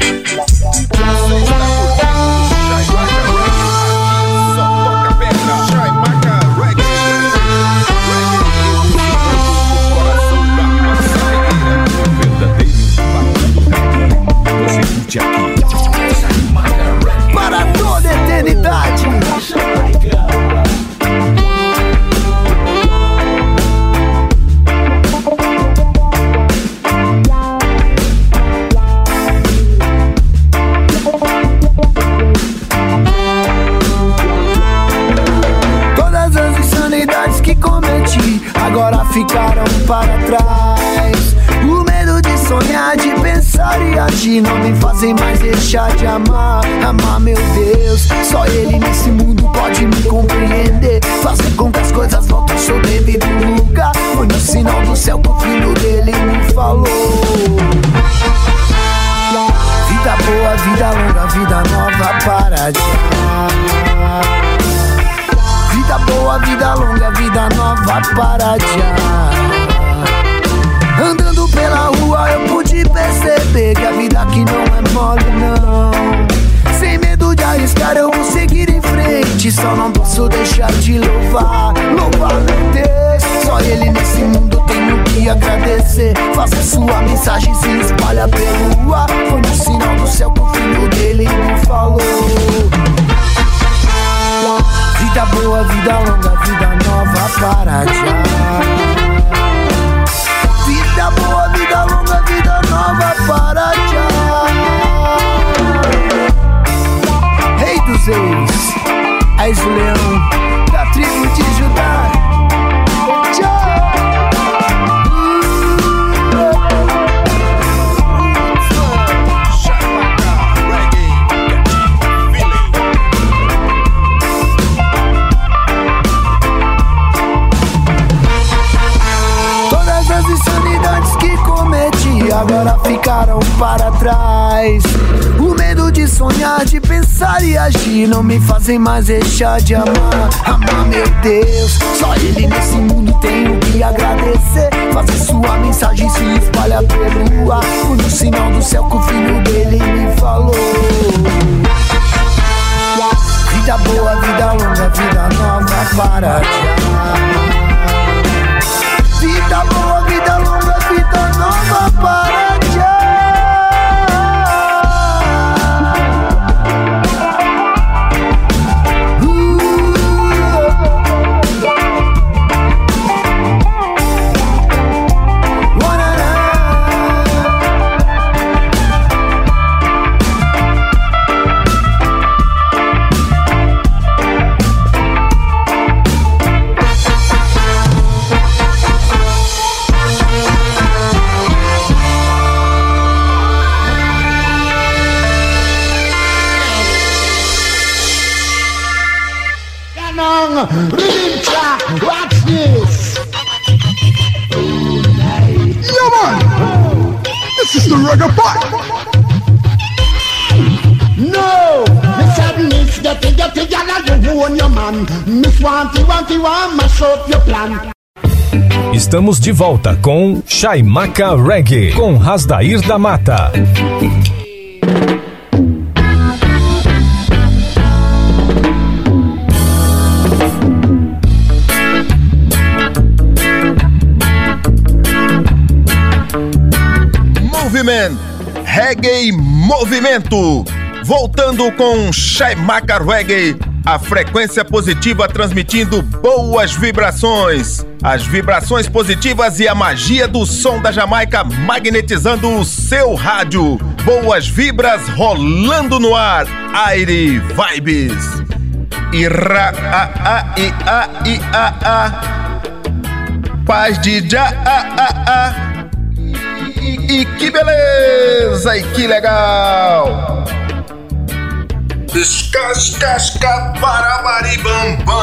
E agir não me fazem mais deixar de amar. Amar, meu Deus, só Ele nesse mundo pode me compreender. Fazer com que as coisas voltem ao seu devido lugar. Foi no sinal do céu que o filho dele me falou. Vida boa, vida longa, vida nova para já. Vida boa, vida longa, vida nova para já. Perceber que a vida aqui não é mole não. Sem medo de arriscar eu vou seguir em frente, só não posso deixar de louvar, louvar meu Deus. Só Ele nesse mundo tenho que agradecer. Faça sua mensagem se espalha pelo ar. Foi no sinal do céu que o filho dele me falou. Vida boa, vida longa, vida nova para já. Nova para já. Rei dos és o leão ficaram para trás. O medo de sonhar, de pensar e agir não me fazem mais deixar de amar. Amar, meu Deus, só Ele nesse mundo tenho que agradecer. Fazer sua mensagem se espalha pelo ar. No sinal do céu que o filho dele me falou. Vida boa, vida longa, vida nova para já. Vida boa, reggae part. No, Miss Agnes, get it, get it, gyal, you own your man. Miss Wanty, Wanty, want mash up your plan. Estamos de volta com Chaimaca Reggae, com Rasdair da Mata. Reggae Movimento. Voltando com Chaimaca Reggae, a frequência positiva transmitindo boas vibrações. As vibrações positivas e a magia do som da Jamaica magnetizando o seu rádio. Boas vibras rolando no ar. Aire Vibes. Ira a a i a i a a. Paz de já a a a. E, e que beleza! E que legal! Descascasca para maribambam.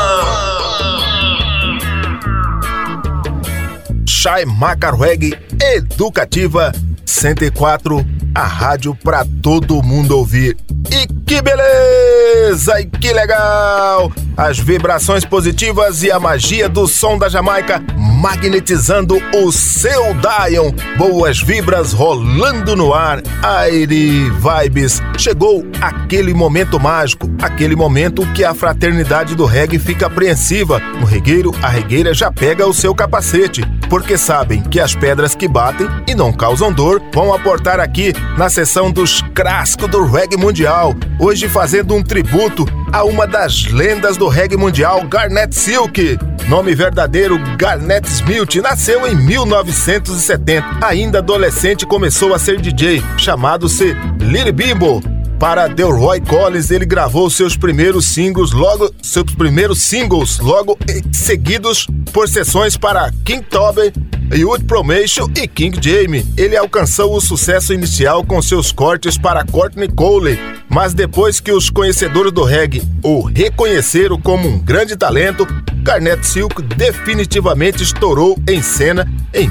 Chai Macarweg Educativa 104, a rádio para todo mundo ouvir. E que beleza! E que legal! As vibrações positivas e a magia do som da Jamaica magnetizando o seu Dion. Boas vibras rolando no ar. Aire Vibes. Chegou aquele momento mágico, aquele momento que a fraternidade do reggae fica apreensiva. No regueiro, a regueira já pega o seu capacete, porque sabem que as pedras que batem e não causam dor vão aportar aqui na sessão dos Crasco do Reggae Mundial. Hoje fazendo um tributo a uma das lendas do reggae mundial, Garnet Silk. Nome verdadeiro Garnet Smith nasceu em 1970. Ainda adolescente começou a ser DJ, chamado-se Lily Bimbo. Para Delroy Collins, ele gravou seus primeiros singles logo seus primeiros singles logo seguidos por sessões para King Tobin, Youth Promation e King Jamie. Ele alcançou o sucesso inicial com seus cortes para Courtney Cole, mas depois que os conhecedores do reggae o reconheceram como um grande talento, Garnet Silk definitivamente estourou em cena em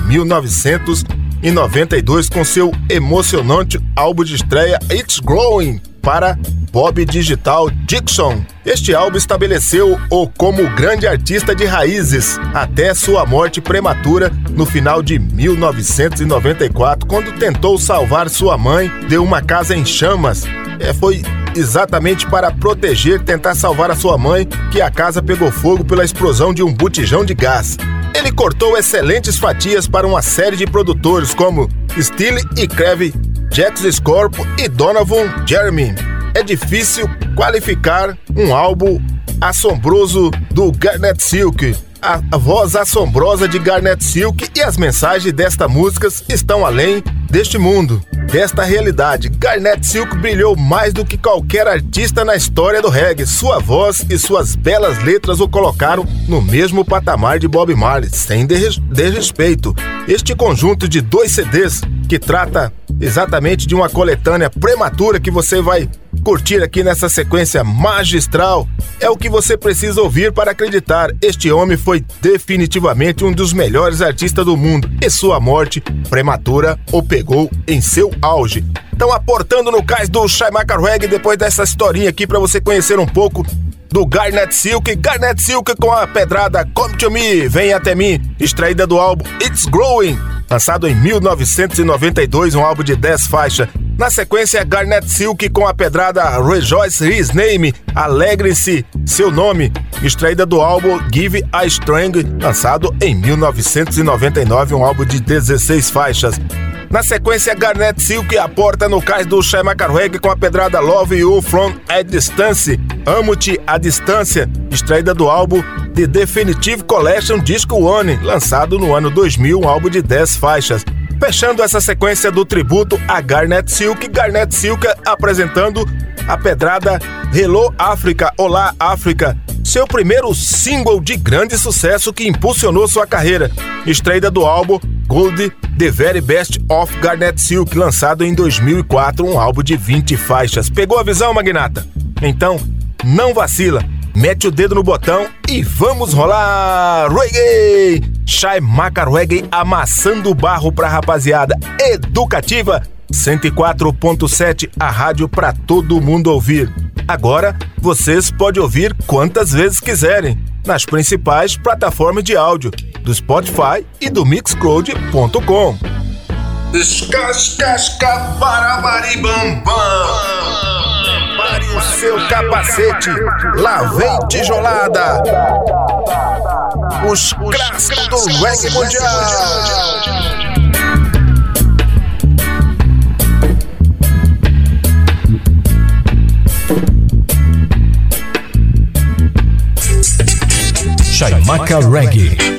1992 com seu emocionante álbum de estreia It's Growing para Bob Digital Dixon. Este álbum estabeleceu-o como grande artista de raízes até sua morte prematura no final de 1994, quando tentou salvar sua mãe de uma casa em chamas. É, foi exatamente para proteger, tentar salvar a sua mãe, que a casa pegou fogo pela explosão de um botijão de gás. Ele cortou excelentes fatias para uma série de produtores como Steele e Creve, Jax Scorpio e Donovan Jeremy. É difícil qualificar um álbum assombroso do Garnet Silk. A, voz assombrosa de Garnet Silk e as mensagens destas músicas estão além deste mundo, desta realidade. Garnet Silk brilhou mais do que qualquer artista na história do reggae. Sua voz e suas belas letras o colocaram no mesmo patamar de Bob Marley, sem desrespeito. Este conjunto de dois CDs que trata exatamente de uma coletânea prematura que você vai curtir aqui nessa sequência magistral é o que você precisa ouvir para acreditar. Este homem foi definitivamente um dos melhores artistas do mundo e sua morte prematura o pegou em seu auge. Então, aportando no cais do Shaimaka Reggae, depois dessa historinha aqui para você conhecer um pouco do Garnet Silk, Garnet Silk com a pedrada Come to Me, Vem Até Mim, extraída do álbum It's Growing, lançado em 1992, um álbum de 10 faixas. Na sequência, Garnet Silk com a pedrada Rejoice His Name, Alegre-se, seu nome, extraída do álbum Give a Strength, lançado em 1999, um álbum de 16 faixas. Na sequência, Garnet Silk aporta no cais do Shai Macarweg com a pedrada Love You From a Distance, Amo-te à Distância, extraída do álbum The Definitive Collection Disco One, lançado no ano 2000, um álbum de 10 faixas. Fechando essa sequência do tributo a Garnet Silk, Garnet Silk apresentando a pedrada Hello África, Olá África, seu primeiro single de grande sucesso que impulsionou sua carreira, estreia do álbum Gold The Very Best of Garnet Silk, lançado em 2004, um álbum de 20 faixas. Pegou a visão, magnata? Então, não vacila, mete o dedo no botão e vamos rolar reggae! Shai Maca Reggae amassando o barro pra rapaziada educativa 104.7, a rádio para todo mundo ouvir. Agora, vocês podem ouvir quantas vezes quiserem nas principais plataformas de áudio do Spotify e do Mixcloud.com. Escascasca para. Prepare o seu capacete. Lá vem tijolada. Os clássicos do reggae mundial. Shaimaka Reggae.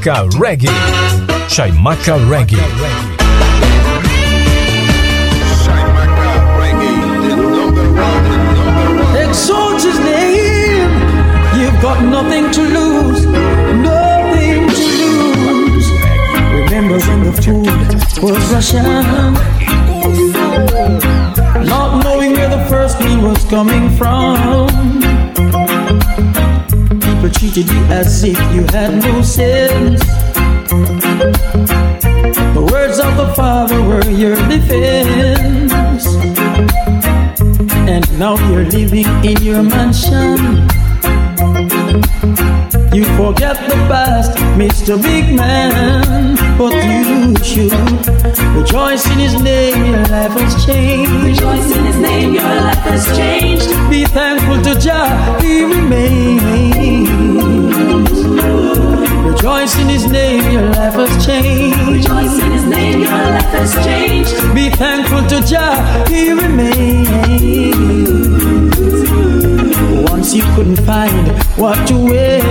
Shaimaka Reggae. Shaimaka Reggae. Reggae. Exalt his name. You've got nothing to lose. Nothing to lose. Remember when the food was Russian? Not knowing where the first meal was coming treated you as if you had no sins. The words of the Father were your defense. And now you're living in your mansion you forget the past, Mr. Big Man. But you should rejoice in His name, your life has changed. Rejoice in His name, your life has changed. Be thankful to Jah, He remains. Rejoice in His name, your life has changed. Rejoice in His name, your life has changed. Be thankful to Jah, He remains. Once you couldn't find what to wear.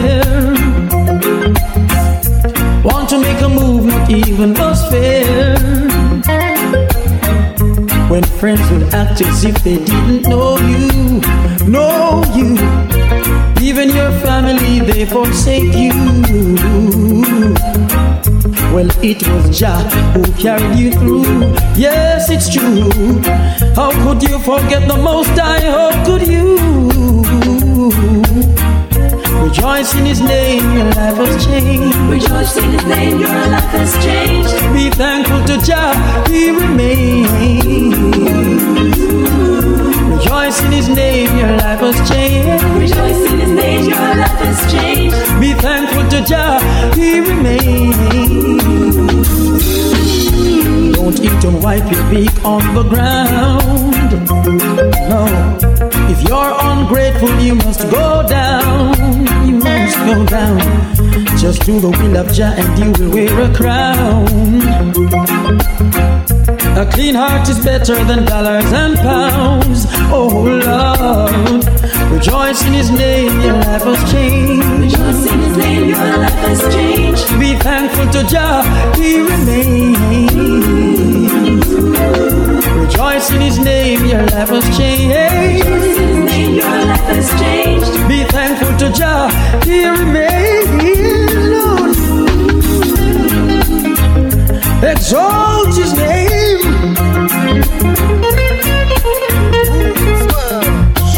Want to make a move, not even was fair. When friends would act as if they didn't know you, know you. Even your family, they forsake you. Well, it was Jah who carried you through. Yes, it's true. How could you forget the most high? How could you? Rejoice in His name, your life has changed. Rejoice in His name, your life has changed. Be thankful to Jah, He remains. Rejoice in His name, your life has changed. Rejoice in His name, your life has changed. Be thankful to Jah, He remains. Don't eat and wipe your beak on the ground. No, if you're ungrateful, you must go down. You must go down. Just do the will of Jah and you will wear a crown. A clean heart is better than dollars and pounds. Oh Lord, rejoice in His name, your life has changed. Rejoice in His name, your life has changed. Be thankful to Jah, He remains. Rejoice in His name, your life has changed. Name, your life has changed. Be thankful to Jah, He remains. Lord. Exalt His name.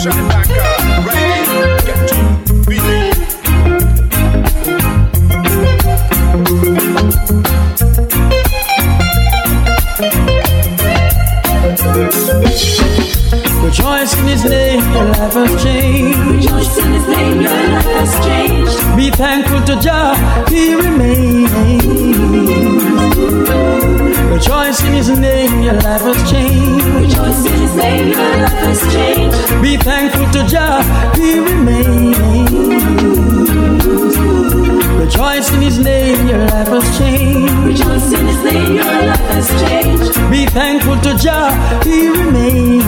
Rejoice your life has changed. Rejoice in His name, your life has changed. Be thankful to Jah, He remains. Rejoice in His name, your life has changed. Rejoice in His name, your life has changed. Be thankful to Jah, He remains. Rejoice in His name, your life has changed. Rejoice in His name, your life has changed. Be thankful to Jah, He remains.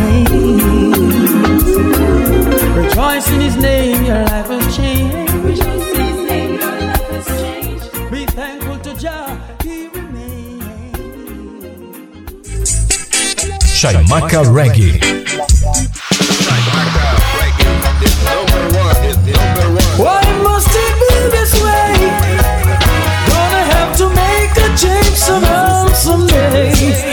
Rejoice in His name, your life has changed. Rejoice in His name, your life has changed. Be thankful to Jah, He remains. Chaimaca Reggae. say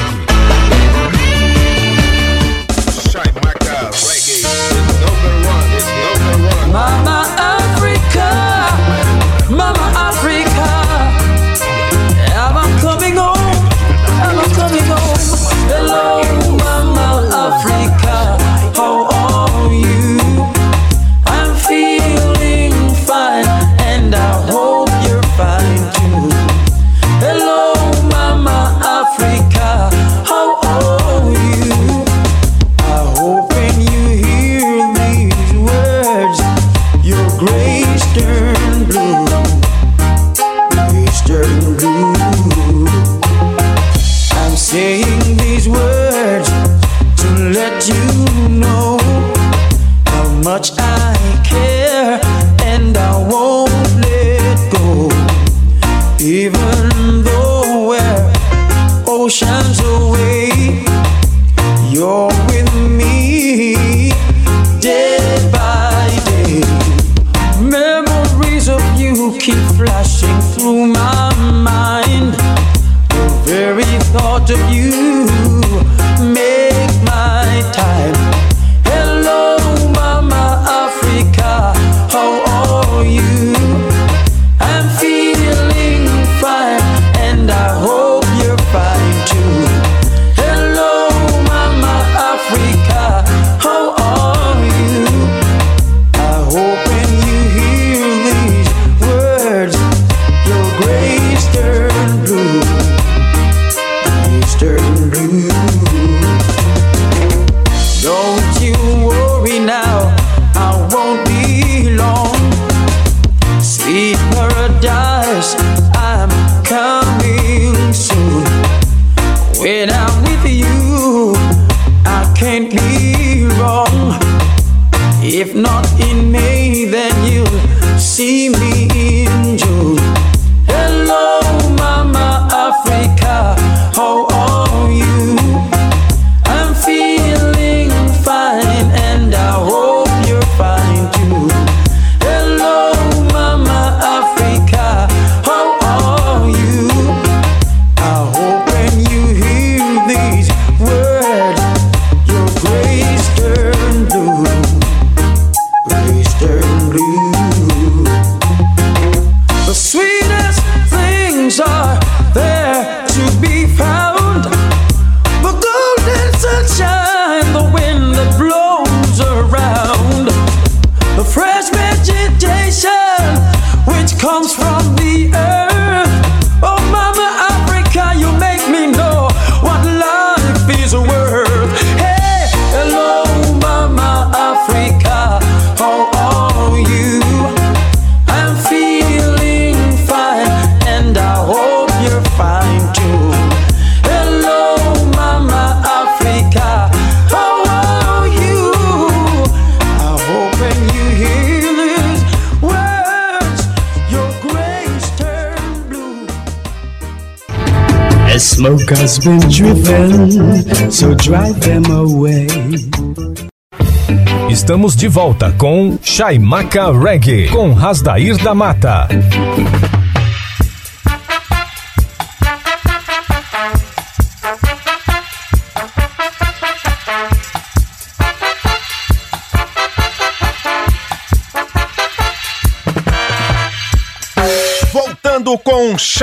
Driven, so drive them away. Estamos de volta com Chaimaca Reggae, com Rasdair da Mata.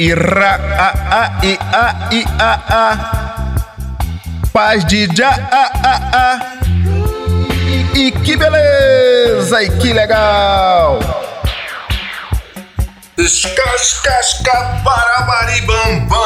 E ra, a, a, i, a, i, a, a. Paz de já, a, a, a. E, que beleza, e que legal. Escascasca barabaribambam.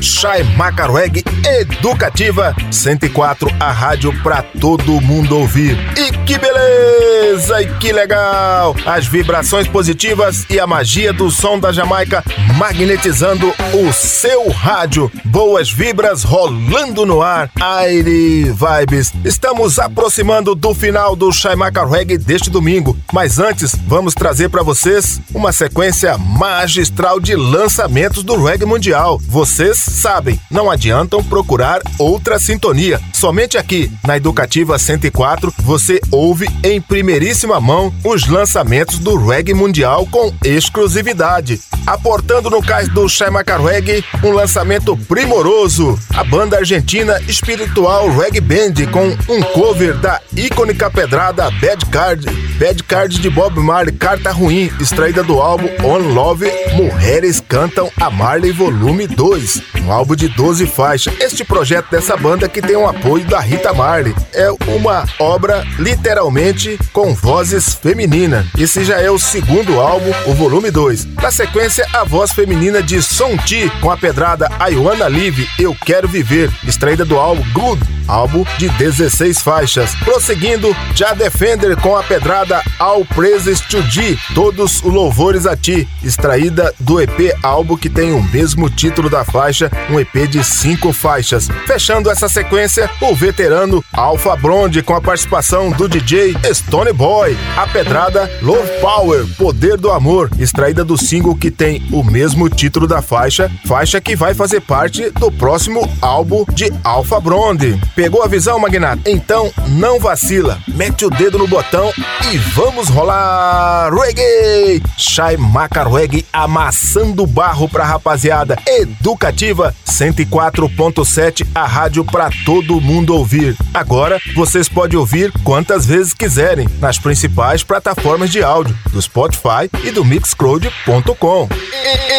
Chaimaca Reggae Educativa 104, a rádio pra todo mundo ouvir. E que beleza! E que legal! As vibrações positivas e a magia do som da Jamaica magnetizando o seu rádio. Boas vibras rolando no ar. Aire Vibes. Estamos aproximando do final do Chaimaca Reggae deste domingo, mas antes vamos trazer para vocês uma sequência magistral de lançamentos do reggae mundial. Vocês sabem, não adiantam procurar outra sintonia. Somente aqui, na Educativa 104, você ouve em primeiríssima mão os lançamentos do reggae mundial com exclusividade. Aportando no cais do Chaimaca Reggae, um lançamento primoroso. A banda argentina espiritual Reggae Band com um cover da icônica pedrada Bad Card. Bad Card de Bob Marley, Carta Ruim, extraída do álbum On Love, Mulheres Cantam a Marley Volume 2 um álbum de 12 faixas. Este projeto dessa banda que tem o apoio da Rita Marley é uma obra literalmente com vozes femininas. Esse já é o segundo álbum, o volume 2. Na sequência, a voz feminina de Son Ti com a pedrada Wanna Live, Eu Quero Viver, extraída do álbum Good, álbum de 16 faixas. Prosseguindo, Já Defender com a pedrada All Praises to Thee, Todos os Louvores a Ti, extraída do EP álbum que tem o mesmo título da faixa um EP de cinco faixas. Fechando essa sequência, o veterano Alpha Blonde com a participação do DJ Stone Boy. A pedrada Love Power, Poder do Amor, extraída do single que tem o mesmo título da faixa, faixa que vai fazer parte do próximo álbum de Alpha Blonde. Pegou a visão, Magnata? Então não vacila, mete o dedo no botão e vamos rolar reggae! Shai Maca amassando barro pra rapaziada educativa 104.7, a rádio para todo mundo ouvir. Agora vocês podem ouvir quantas vezes quiserem nas principais plataformas de áudio do Spotify e do Mixcloud.com.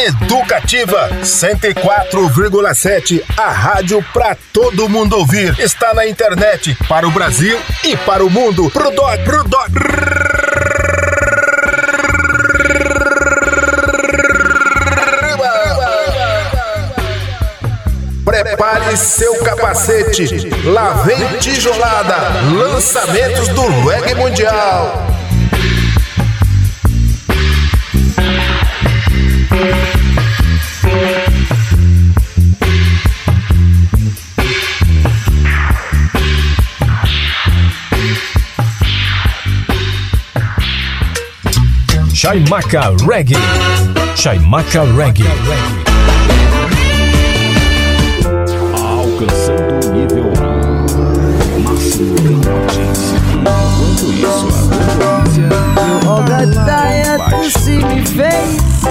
Educativa 104,7, a rádio para todo mundo ouvir. Está na internet para o Brasil e para o mundo. Pro doc, pro doc. Prepare seu capacete. Lá vem tijolada. Lançamentos do reggae mundial. Chaimaca Reggae. Chaimaca Reggae. All tired to see me face.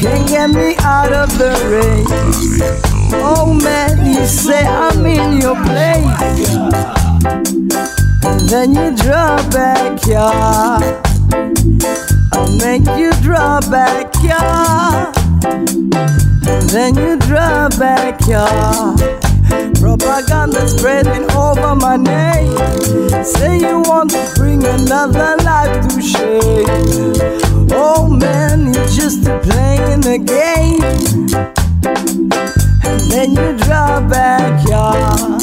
Can't get me out of the race. Oh man, you say I'm in your place. And then you draw back, yeah. I'll make you draw back, yeah. And then you draw back, yeah. Propaganda spreading over my name. Say you want to bring another life to shame. Oh man, you're just playing a game. And then you draw back, y'all.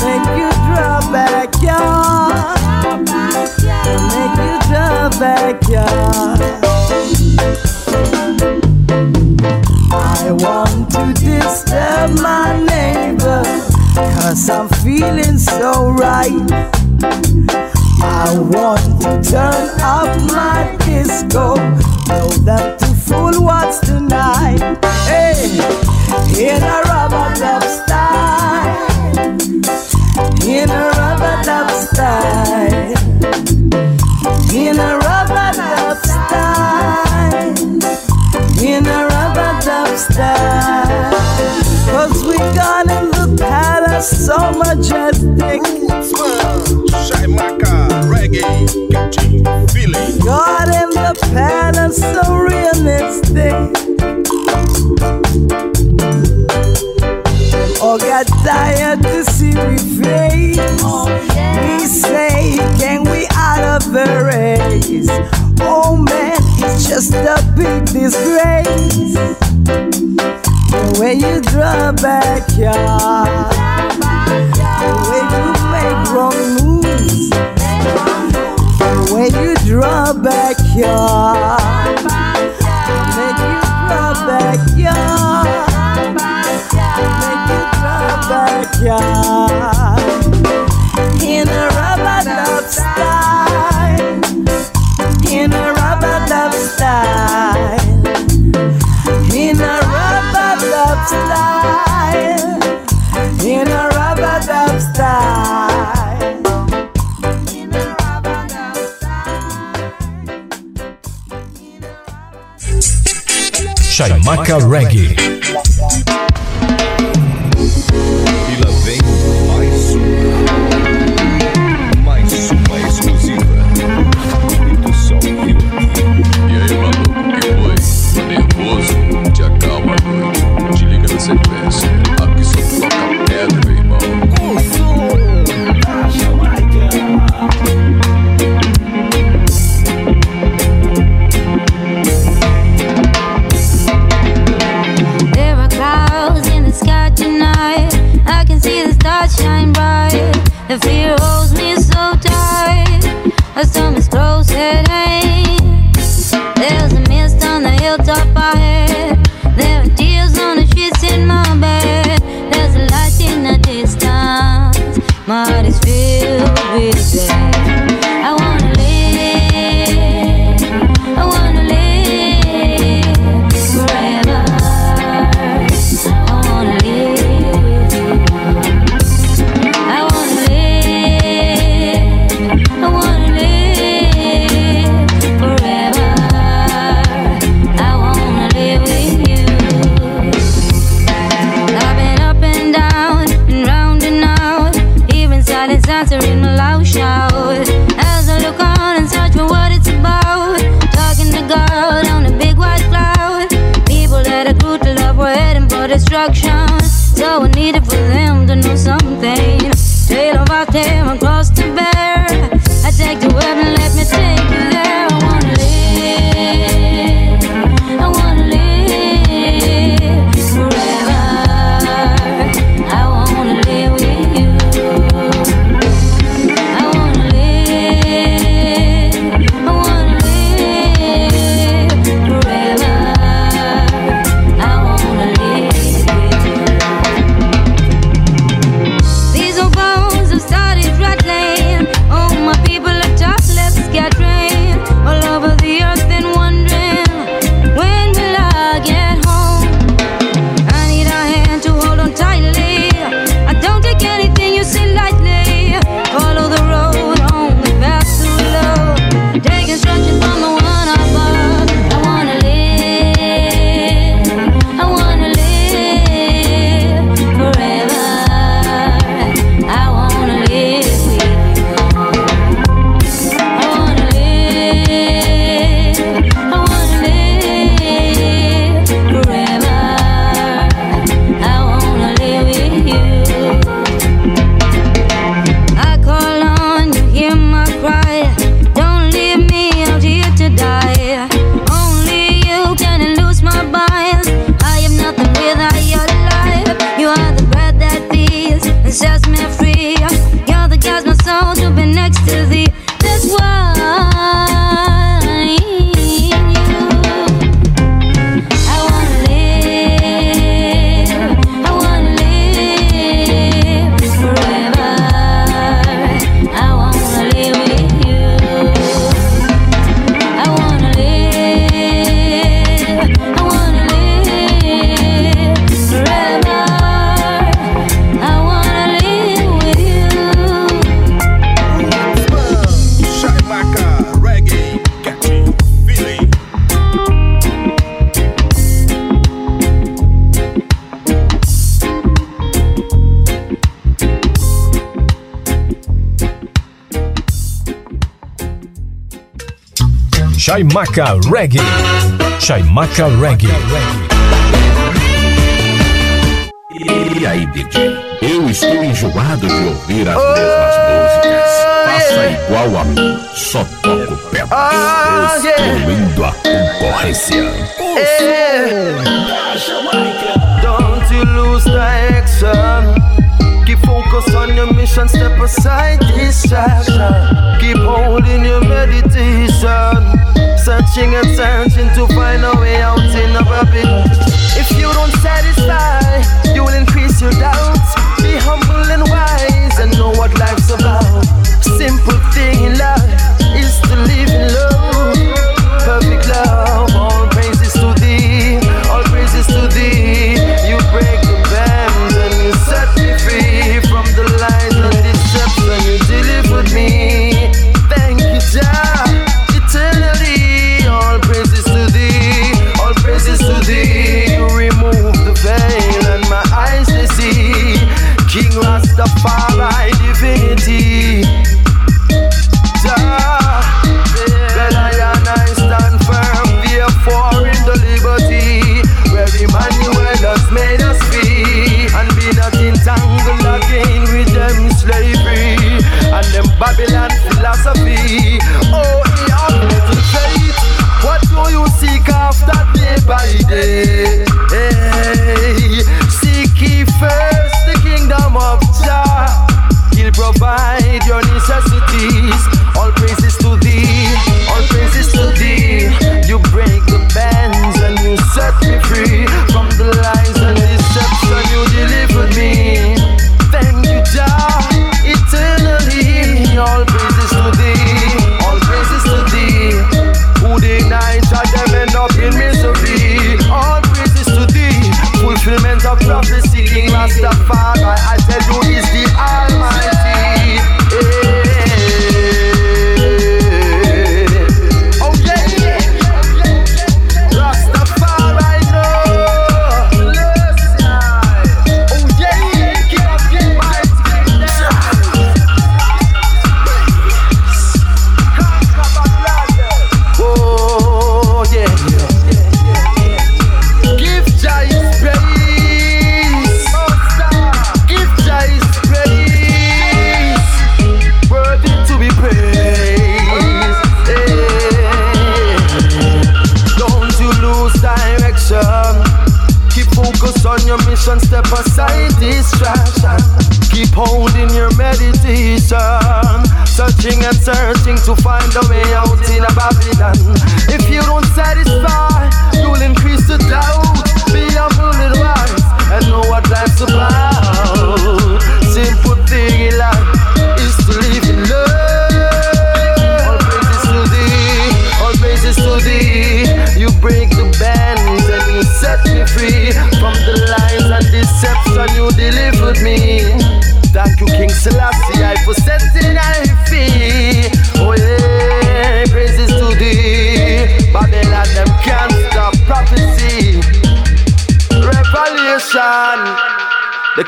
Make you draw back, y'all. Make you draw back, y'all. I want to disturb my. Cause I'm feeling so right. I want to turn up my disco. Know that to fool wants Rebecca. The way you make wrong moves. The way you draw backyard. your. Make you draw backyard. your. Make you draw backyard. In a rubber dub style. Shaimaka Reggae. Chaimaca Reggae. Chaimaca Reggae. E aí, DJ? Eu estou enjoado de ouvir as oh, mesmas músicas. Faça igual a mim, só toco pedras. Oh, excluindo yeah. a concorrência. Yeah. Don't you lose the Keep focus on your mission, step aside distraction. Keep holding your meditation. searching and searching to find a way out in a rabbit. If you don't satisfy, you will increase your doubts. Be humble and wise and know what life's about. Simple thing in life is to live in love.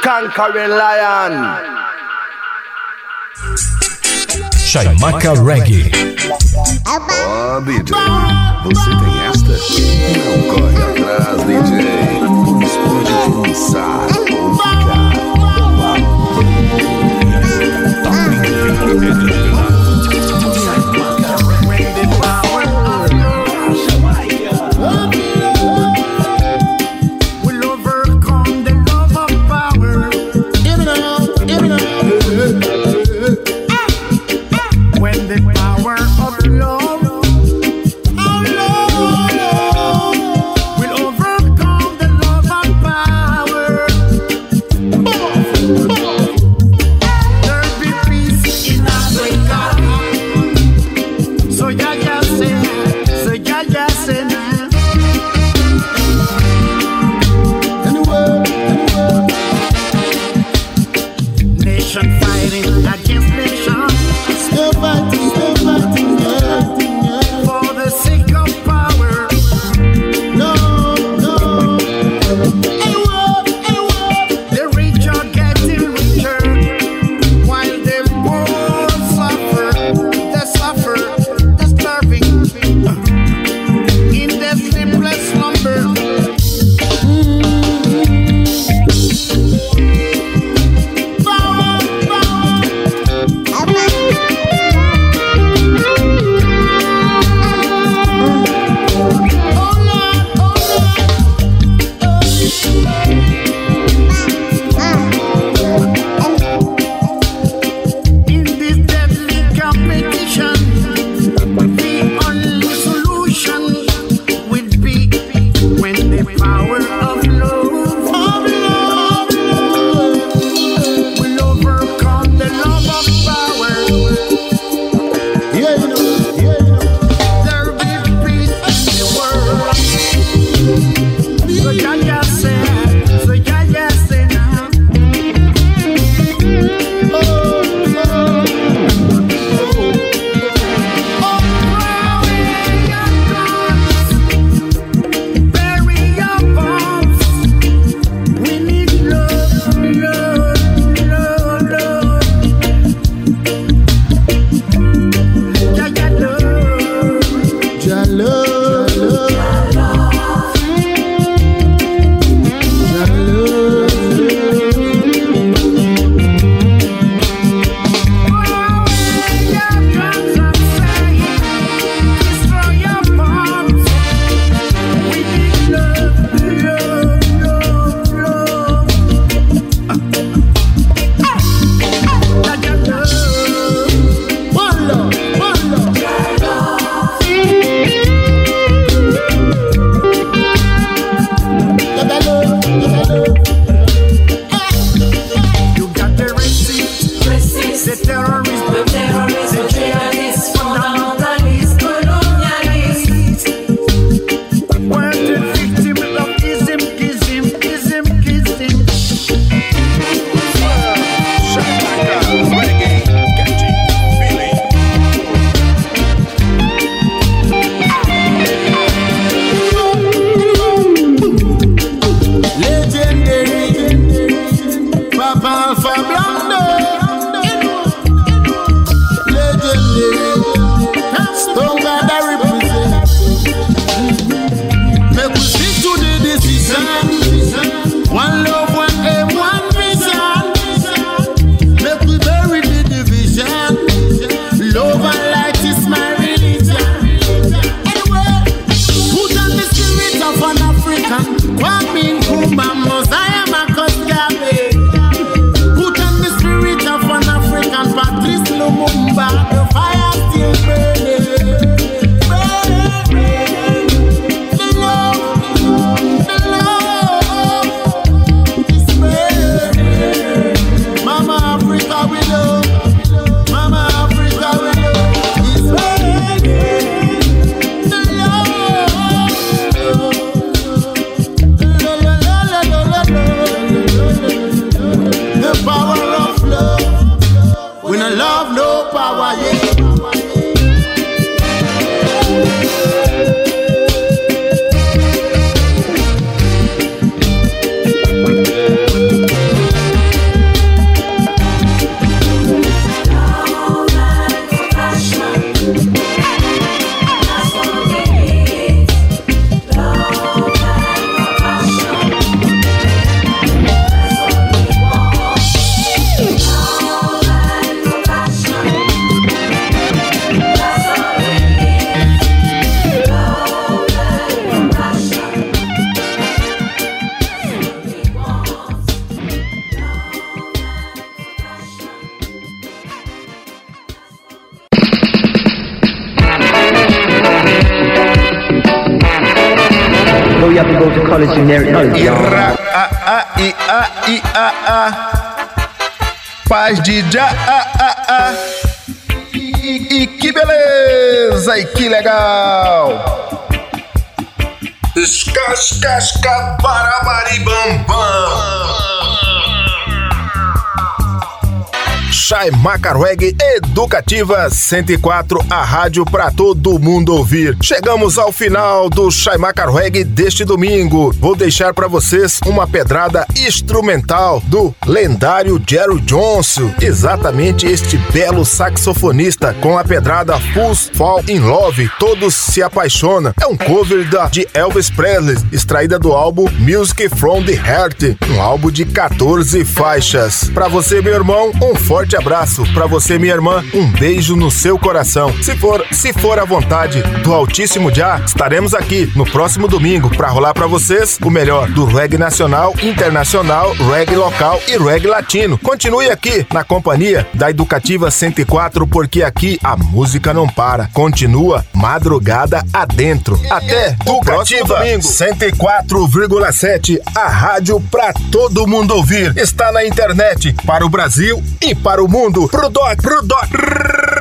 conquering lion. Shaimaka Reggae. Ah, Ó, oh, DJ, você tem esta? Não corre atrás, DJ. Esconde começar ou ficar. Tá Chai Macarweg Educativa 104, a rádio para todo mundo ouvir. Chegamos ao final do Chai Macarweg deste domingo. Vou deixar para vocês uma pedrada instrumental do lendário Jerry Johnson, exatamente este belo saxofonista com a pedrada Fools Fall in Love, todos se apaixonam. É um cover da, de Elvis Presley, extraída do álbum Music from the Heart, um álbum de 14 faixas. Para você, meu irmão, um forte abraço. Para você, minha irmã, um beijo no seu coração. Se for, se for a vontade do Altíssimo Já, estaremos aqui no próximo domingo para rolar para vocês o melhor do reggae nacional, internacional, reggae local e reggae latino. Continue aqui na companhia da Educativa 104 porque aqui a música não para. Continua madrugada adentro. Até o próximo domingo. 104,7, a rádio para todo mundo ouvir. Está na internet para o Brasil e para o mundo. Pro doc, pro doc. Brrr.